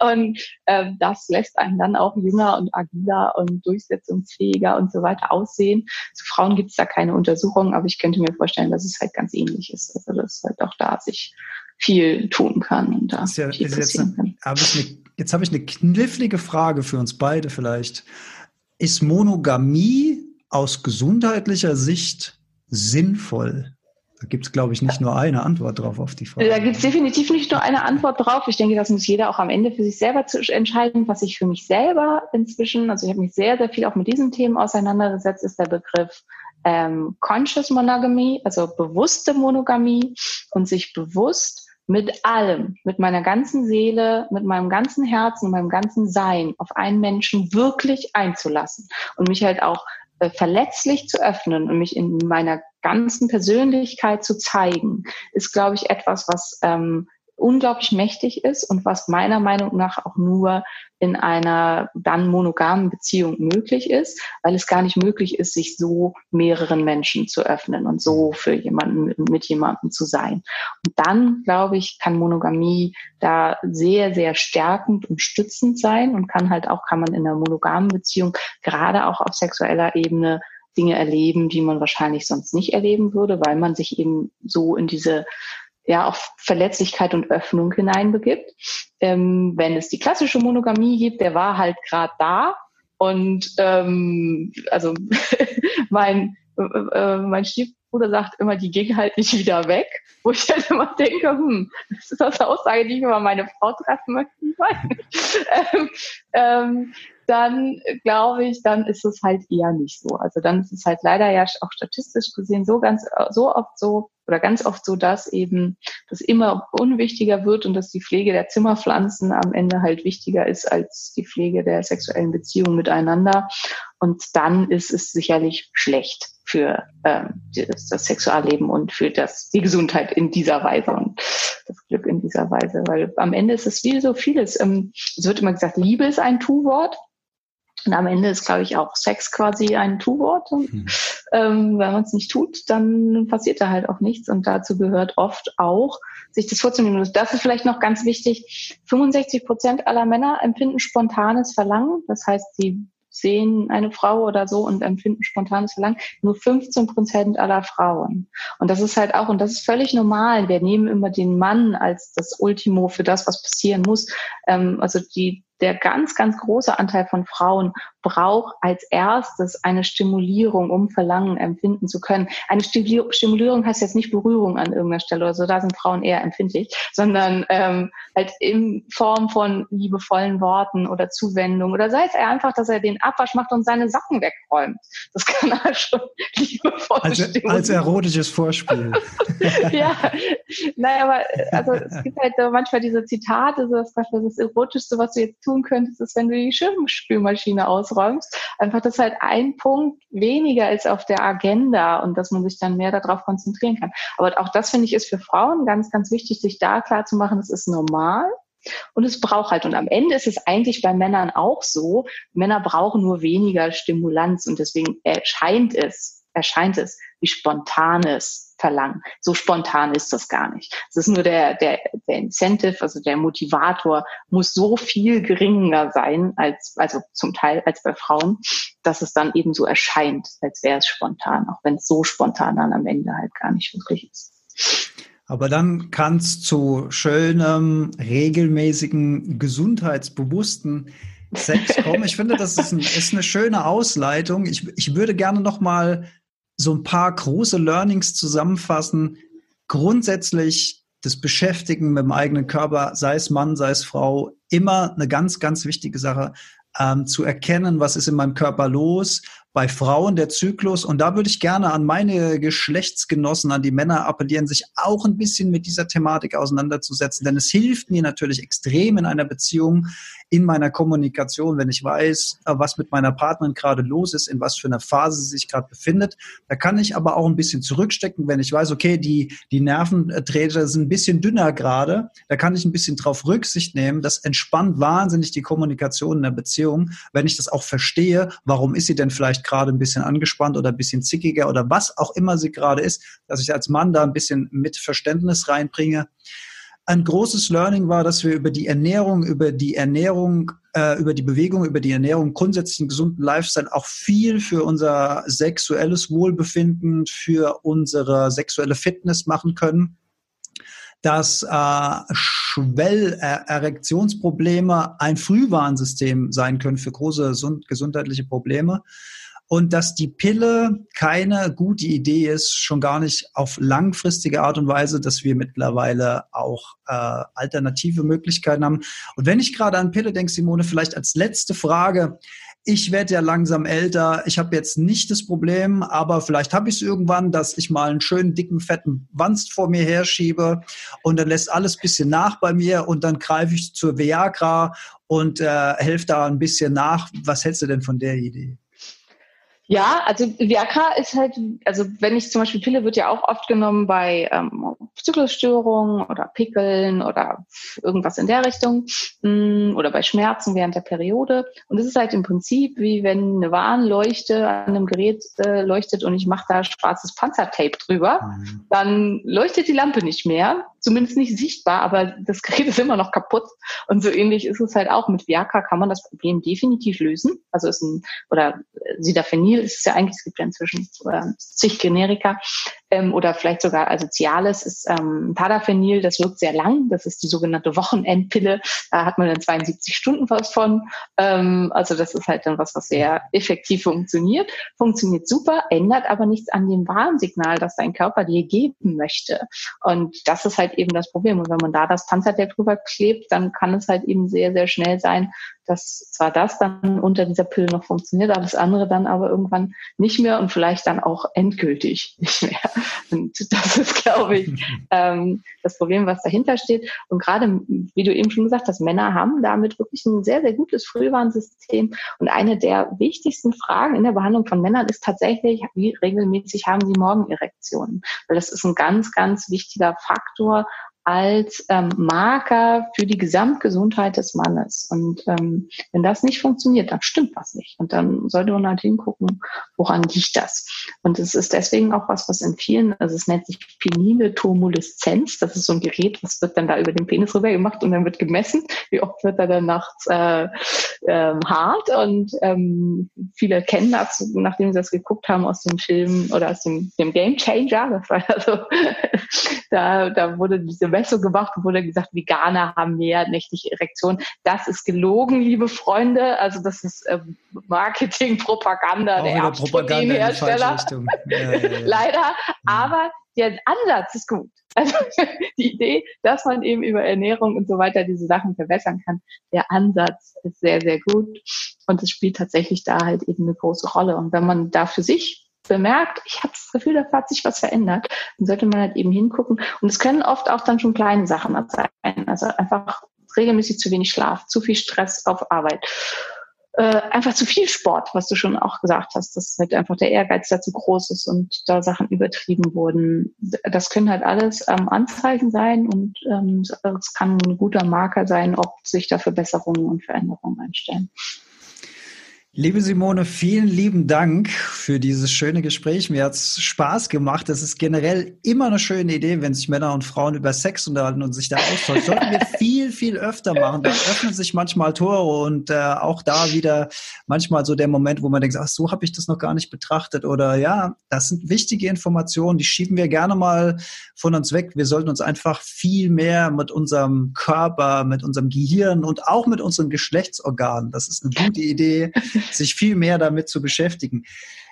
und ähm, das lässt einen dann auch jünger und agiler und durchsetzungsfähiger und so weiter aussehen. Zu Frauen gibt es da keine Untersuchungen, aber ich könnte mir vorstellen, dass es halt ganz ähnlich ist. Also dass halt auch da sich viel tun kann und da ja, viel passieren jetzt, kann. Hab eine, jetzt habe ich eine knifflige Frage für uns beide vielleicht. Ist Monogamie aus gesundheitlicher Sicht sinnvoll? Da gibt es, glaube ich, nicht nur eine Antwort drauf auf die Frage. Da gibt es definitiv nicht nur eine Antwort drauf. Ich denke, das muss jeder auch am Ende für sich selber zu entscheiden. Was ich für mich selber inzwischen, also ich habe mich sehr, sehr viel auch mit diesen Themen auseinandergesetzt, ist der Begriff ähm, Conscious Monogamy, also bewusste Monogamie und sich bewusst mit allem, mit meiner ganzen Seele, mit meinem ganzen Herzen, meinem ganzen Sein auf einen Menschen wirklich einzulassen und mich halt auch äh, verletzlich zu öffnen und mich in meiner ganzen Persönlichkeit zu zeigen, ist, glaube ich, etwas, was ähm, unglaublich mächtig ist und was meiner Meinung nach auch nur in einer dann monogamen Beziehung möglich ist, weil es gar nicht möglich ist, sich so mehreren Menschen zu öffnen und so für jemanden mit jemandem zu sein. Und dann, glaube ich, kann Monogamie da sehr, sehr stärkend und stützend sein und kann halt auch, kann man in einer monogamen Beziehung gerade auch auf sexueller Ebene Dinge erleben, die man wahrscheinlich sonst nicht erleben würde, weil man sich eben so in diese ja auf Verletzlichkeit und Öffnung hineinbegibt. Ähm, wenn es die klassische Monogamie gibt, der war halt gerade da und ähm, also mein äh, äh, mein Stiefbruder sagt immer, die ging halt nicht wieder weg, wo ich halt immer denke, hm, das ist das eine Aussage, die ich über meine Frau treffen möchte. ähm, ähm, dann glaube ich, dann ist es halt eher nicht so. Also dann ist es halt leider ja auch statistisch gesehen so ganz, so oft so oder ganz oft so, dass eben das immer unwichtiger wird und dass die Pflege der Zimmerpflanzen am Ende halt wichtiger ist als die Pflege der sexuellen Beziehung miteinander. Und dann ist es sicherlich schlecht für ähm, das, das Sexualleben und für das, die Gesundheit in dieser Weise und das Glück in dieser Weise. Weil am Ende ist es wie so vieles. Ähm, es wird immer gesagt, Liebe ist ein Tu-Wort. Und am Ende ist, glaube ich, auch Sex quasi ein Tu-Wort. Mhm. Ähm, wenn man es nicht tut, dann passiert da halt auch nichts. Und dazu gehört oft auch, sich das vorzunehmen. Das ist vielleicht noch ganz wichtig. 65 Prozent aller Männer empfinden spontanes Verlangen. Das heißt, sie sehen eine Frau oder so und empfinden spontanes Verlangen. Nur 15 Prozent aller Frauen. Und das ist halt auch, und das ist völlig normal. Wir nehmen immer den Mann als das Ultimo für das, was passieren muss. Ähm, also die, der ganz, ganz große Anteil von Frauen braucht als erstes eine Stimulierung, um Verlangen empfinden zu können. Eine Stimulierung heißt jetzt nicht Berührung an irgendeiner Stelle oder so, da sind Frauen eher empfindlich, sondern ähm, halt in Form von liebevollen Worten oder Zuwendung oder sei es einfach, dass er den Abwasch macht und seine Sachen wegräumt. Das kann er schon liebevoll also, Als erotisches Vorspiel. ja, naja, aber also es gibt halt so manchmal diese Zitate, so das, das Erotischste, was du jetzt tun könntest, ist, wenn du die Schirmspülmaschine ausräumst. Einfach, dass halt ein Punkt weniger ist auf der Agenda und dass man sich dann mehr darauf konzentrieren kann. Aber auch das finde ich ist für Frauen ganz, ganz wichtig, sich da klar zu machen, das ist normal. Und es braucht halt, und am Ende ist es eigentlich bei Männern auch so, Männer brauchen nur weniger Stimulanz und deswegen erscheint es, erscheint es wie spontanes verlangen. So spontan ist das gar nicht. Es ist nur der, der, der Incentive, also der Motivator muss so viel geringer sein als, also zum Teil als bei Frauen, dass es dann eben so erscheint, als wäre es spontan, auch wenn es so spontan dann am Ende halt gar nicht wirklich ist. Aber dann kann es zu schönem, regelmäßigen, gesundheitsbewussten Sex kommen. Ich finde, das ist, ein, ist eine schöne Ausleitung. Ich, ich würde gerne noch mal so ein paar große Learnings zusammenfassen. Grundsätzlich das Beschäftigen mit dem eigenen Körper, sei es Mann, sei es Frau, immer eine ganz, ganz wichtige Sache. Ähm, zu erkennen, was ist in meinem Körper los, bei Frauen der Zyklus. Und da würde ich gerne an meine Geschlechtsgenossen, an die Männer appellieren, sich auch ein bisschen mit dieser Thematik auseinanderzusetzen. Denn es hilft mir natürlich extrem in einer Beziehung, in meiner Kommunikation, wenn ich weiß, äh, was mit meiner Partnerin gerade los ist, in was für einer Phase sie sich gerade befindet. Da kann ich aber auch ein bisschen zurückstecken, wenn ich weiß, okay, die, die Nerventräger sind ein bisschen dünner gerade. Da kann ich ein bisschen drauf Rücksicht nehmen. Das entspannt wahnsinnig die Kommunikation in der Beziehung, wenn ich das auch verstehe. Warum ist sie denn vielleicht gerade ein bisschen angespannt oder ein bisschen zickiger oder was auch immer sie gerade ist, dass ich als Mann da ein bisschen mit Verständnis reinbringe. Ein großes Learning war, dass wir über die Ernährung, über die Ernährung, äh, über die Bewegung, über die Ernährung, grundsätzlich einen gesunden Lifestyle auch viel für unser sexuelles Wohlbefinden, für unsere sexuelle Fitness machen können. Dass äh, Schwellerektionsprobleme ein Frühwarnsystem sein können für große gesundheitliche Probleme und dass die Pille keine gute Idee ist, schon gar nicht auf langfristige Art und Weise, dass wir mittlerweile auch äh, alternative Möglichkeiten haben. Und wenn ich gerade an Pille denke, Simone, vielleicht als letzte Frage, ich werde ja langsam älter, ich habe jetzt nicht das Problem, aber vielleicht habe ich es irgendwann, dass ich mal einen schönen, dicken, fetten Wanst vor mir herschiebe und dann lässt alles bisschen nach bei mir und dann greife ich zur Viagra und äh, helfe da ein bisschen nach. Was hältst du denn von der Idee? Ja, also Viagra ist halt, also wenn ich zum Beispiel Pille wird ja auch oft genommen bei ähm, Zyklusstörungen oder Pickeln oder irgendwas in der Richtung mm, oder bei Schmerzen während der Periode. Und es ist halt im Prinzip wie wenn eine Warnleuchte an einem Gerät äh, leuchtet und ich mache da schwarzes Panzertape drüber, mhm. dann leuchtet die Lampe nicht mehr zumindest nicht sichtbar, aber das Gerät ist immer noch kaputt. Und so ähnlich ist es halt auch. Mit Viagra kann man das Problem definitiv lösen. Also ist ein, oder Sidafenil ist es ja eigentlich, es gibt ja inzwischen äh, zig Generika, ähm, oder vielleicht sogar, Cialis ist ähm, Tadafenil, das wirkt sehr lang. Das ist die sogenannte Wochenendpille. Da hat man dann 72 Stunden was von. Ähm, also das ist halt dann was, was sehr effektiv funktioniert. Funktioniert super, ändert aber nichts an dem Warnsignal, das dein Körper dir geben möchte. Und das ist halt eben das Problem. Und wenn man da das Panzertape drüber klebt, dann kann es halt eben sehr, sehr schnell sein, dass zwar das dann unter dieser Pille noch funktioniert, aber das andere dann aber irgendwann nicht mehr und vielleicht dann auch endgültig nicht mehr. Und das ist, glaube ich, ähm, das Problem, was dahinter steht. Und gerade, wie du eben schon gesagt hast, Männer haben damit wirklich ein sehr, sehr gutes Frühwarnsystem. Und eine der wichtigsten Fragen in der Behandlung von Männern ist tatsächlich, wie regelmäßig haben sie Morgenerektionen? Weil das ist ein ganz, ganz wichtiger Faktor, als ähm, Marker für die Gesamtgesundheit des Mannes. Und ähm, wenn das nicht funktioniert, dann stimmt was nicht. Und dann sollte man halt hingucken, woran liegt das. Und es ist deswegen auch was, was in vielen, also es nennt sich penile Tomoleszenz. Das ist so ein Gerät, was wird dann da über den Penis rüber gemacht und dann wird gemessen, wie oft wird er dann nachts äh, ähm, hart. Und ähm, viele kennen das, nachdem sie das geguckt haben aus dem Film oder aus dem, dem Game Changer. Das war also, da, da wurde diese Messung gemacht und wurde gesagt, Veganer haben mehr nächtliche Erektionen. Das ist gelogen, liebe Freunde. Also das ist äh, Marketing, Propaganda Auch der Erbproteinhersteller. Ja, ja, ja. Leider. Aber der Ansatz ist gut. Also die Idee, dass man eben über Ernährung und so weiter diese Sachen verbessern kann, der Ansatz ist sehr, sehr gut. Und es spielt tatsächlich da halt eben eine große Rolle. Und wenn man da für sich bemerkt, ich habe das Gefühl, da hat sich was verändert, dann sollte man halt eben hingucken. Und es können oft auch dann schon kleine Sachen sein. Also einfach regelmäßig zu wenig Schlaf, zu viel Stress auf Arbeit. Äh, einfach zu viel Sport, was du schon auch gesagt hast, dass halt einfach der Ehrgeiz da zu groß ist und da Sachen übertrieben wurden. Das können halt alles ähm, Anzeichen sein und ähm, es kann ein guter Marker sein, ob sich da Verbesserungen und Veränderungen einstellen. Liebe Simone, vielen lieben Dank für dieses schöne Gespräch. Mir hat's Spaß gemacht. Das ist generell immer eine schöne Idee, wenn sich Männer und Frauen über Sex unterhalten und sich da austauschen. Sollten wir viel, viel öfter machen. Da öffnen sich manchmal Tore und äh, auch da wieder manchmal so der Moment, wo man denkt, ach, so habe ich das noch gar nicht betrachtet. Oder ja, das sind wichtige Informationen, die schieben wir gerne mal von uns weg. Wir sollten uns einfach viel mehr mit unserem Körper, mit unserem Gehirn und auch mit unseren Geschlechtsorganen, das ist eine gute Idee, sich viel mehr damit zu beschäftigen.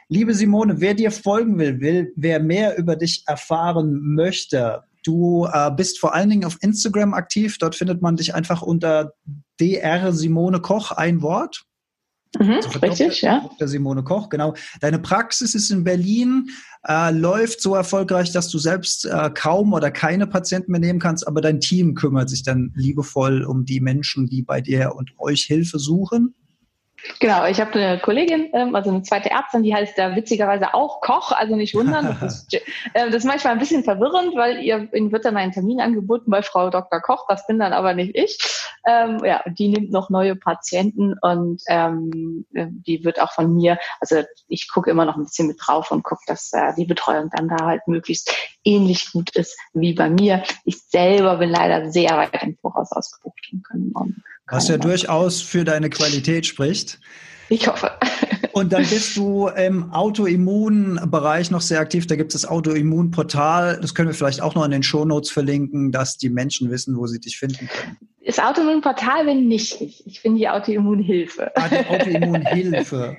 Liebe Simone, wer dir folgen will, will, wer mehr über dich erfahren möchte, du äh, bist vor allen Dingen auf Instagram aktiv. Dort findet man dich einfach unter dr Simone Koch, ein Wort. Mhm, also richtig, Dr. ja. Dr. Simone Koch, genau. Deine Praxis ist in Berlin, äh, läuft so erfolgreich, dass du selbst äh, kaum oder keine Patienten mehr nehmen kannst, aber dein Team kümmert sich dann liebevoll um die Menschen, die bei dir und euch Hilfe suchen. Genau, ich habe eine Kollegin, ähm, also eine zweite Ärztin, die heißt da witzigerweise auch Koch, also nicht wundern. Das ist, äh, das ist manchmal ein bisschen verwirrend, weil ihr ihnen wird dann ein Termin angeboten bei Frau Dr. Koch, das bin dann aber nicht ich. Ähm, ja, die nimmt noch neue Patienten und ähm, die wird auch von mir, also ich gucke immer noch ein bisschen mit drauf und gucke, dass äh, die Betreuung dann da halt möglichst ähnlich gut ist wie bei mir. Ich selber bin leider sehr weit im Voraus ausgebucht und kann morgen was ja durchaus für deine Qualität spricht. Ich hoffe. Und dann bist du im Autoimmunbereich noch sehr aktiv. Da gibt es das Autoimmunportal. Das können wir vielleicht auch noch in den Shownotes verlinken, dass die Menschen wissen, wo sie dich finden können. Das Autoimmunportal bin nicht ich. Ich bin die Autoimmunhilfe. Ah, die Autoimmunhilfe.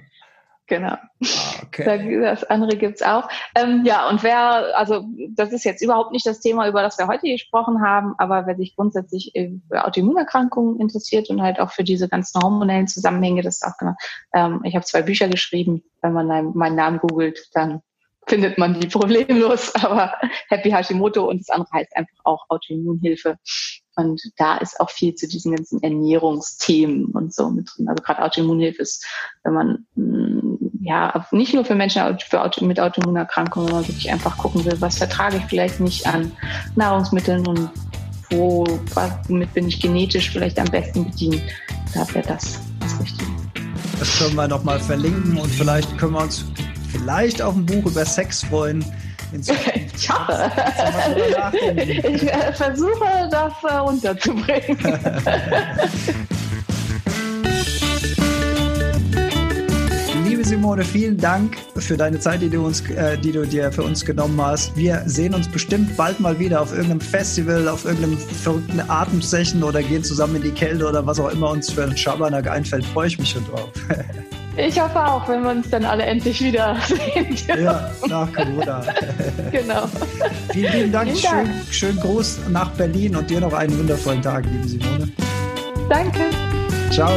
Genau. Ah, okay. Das andere gibt's auch. Ähm, ja, und wer, also das ist jetzt überhaupt nicht das Thema, über das wir heute gesprochen haben, aber wer sich grundsätzlich für Autoimmunerkrankungen interessiert und halt auch für diese ganzen hormonellen Zusammenhänge, das ist auch genau. Ähm, ich habe zwei Bücher geschrieben. Wenn man meinen Namen googelt, dann findet man die problemlos. Aber Happy Hashimoto und das andere heißt einfach auch Autoimmunhilfe. Und da ist auch viel zu diesen ganzen Ernährungsthemen und so mit drin. Also gerade Autoimmunhilfe ist, wenn man mm, ja nicht nur für Menschen mit Autoimmunerkrankungen, sondern wirklich einfach gucken will, was vertrage ich vielleicht nicht an Nahrungsmitteln und wo, womit bin ich genetisch vielleicht am besten bedient. Da wäre das das Richtige. Das können wir nochmal verlinken und vielleicht können wir uns vielleicht auf ein Buch über Sex freuen in Zukunft. Schade. Ich äh, versuche, das äh, unterzubringen. Liebe Simone, vielen Dank für deine Zeit, die du, uns, äh, die du dir für uns genommen hast. Wir sehen uns bestimmt bald mal wieder auf irgendeinem Festival, auf irgendeinem verrückten Atemsession oder gehen zusammen in die Kälte oder was auch immer uns für einen Schabernack einfällt. Freue ich mich schon drauf. Ich hoffe auch, wenn wir uns dann alle endlich wieder sehen. Ja, nach Corona. genau. Vielen, vielen Dank. Vielen Dank. Schön, schön Gruß nach Berlin und dir noch einen wundervollen Tag, liebe Simone. Danke. Ciao.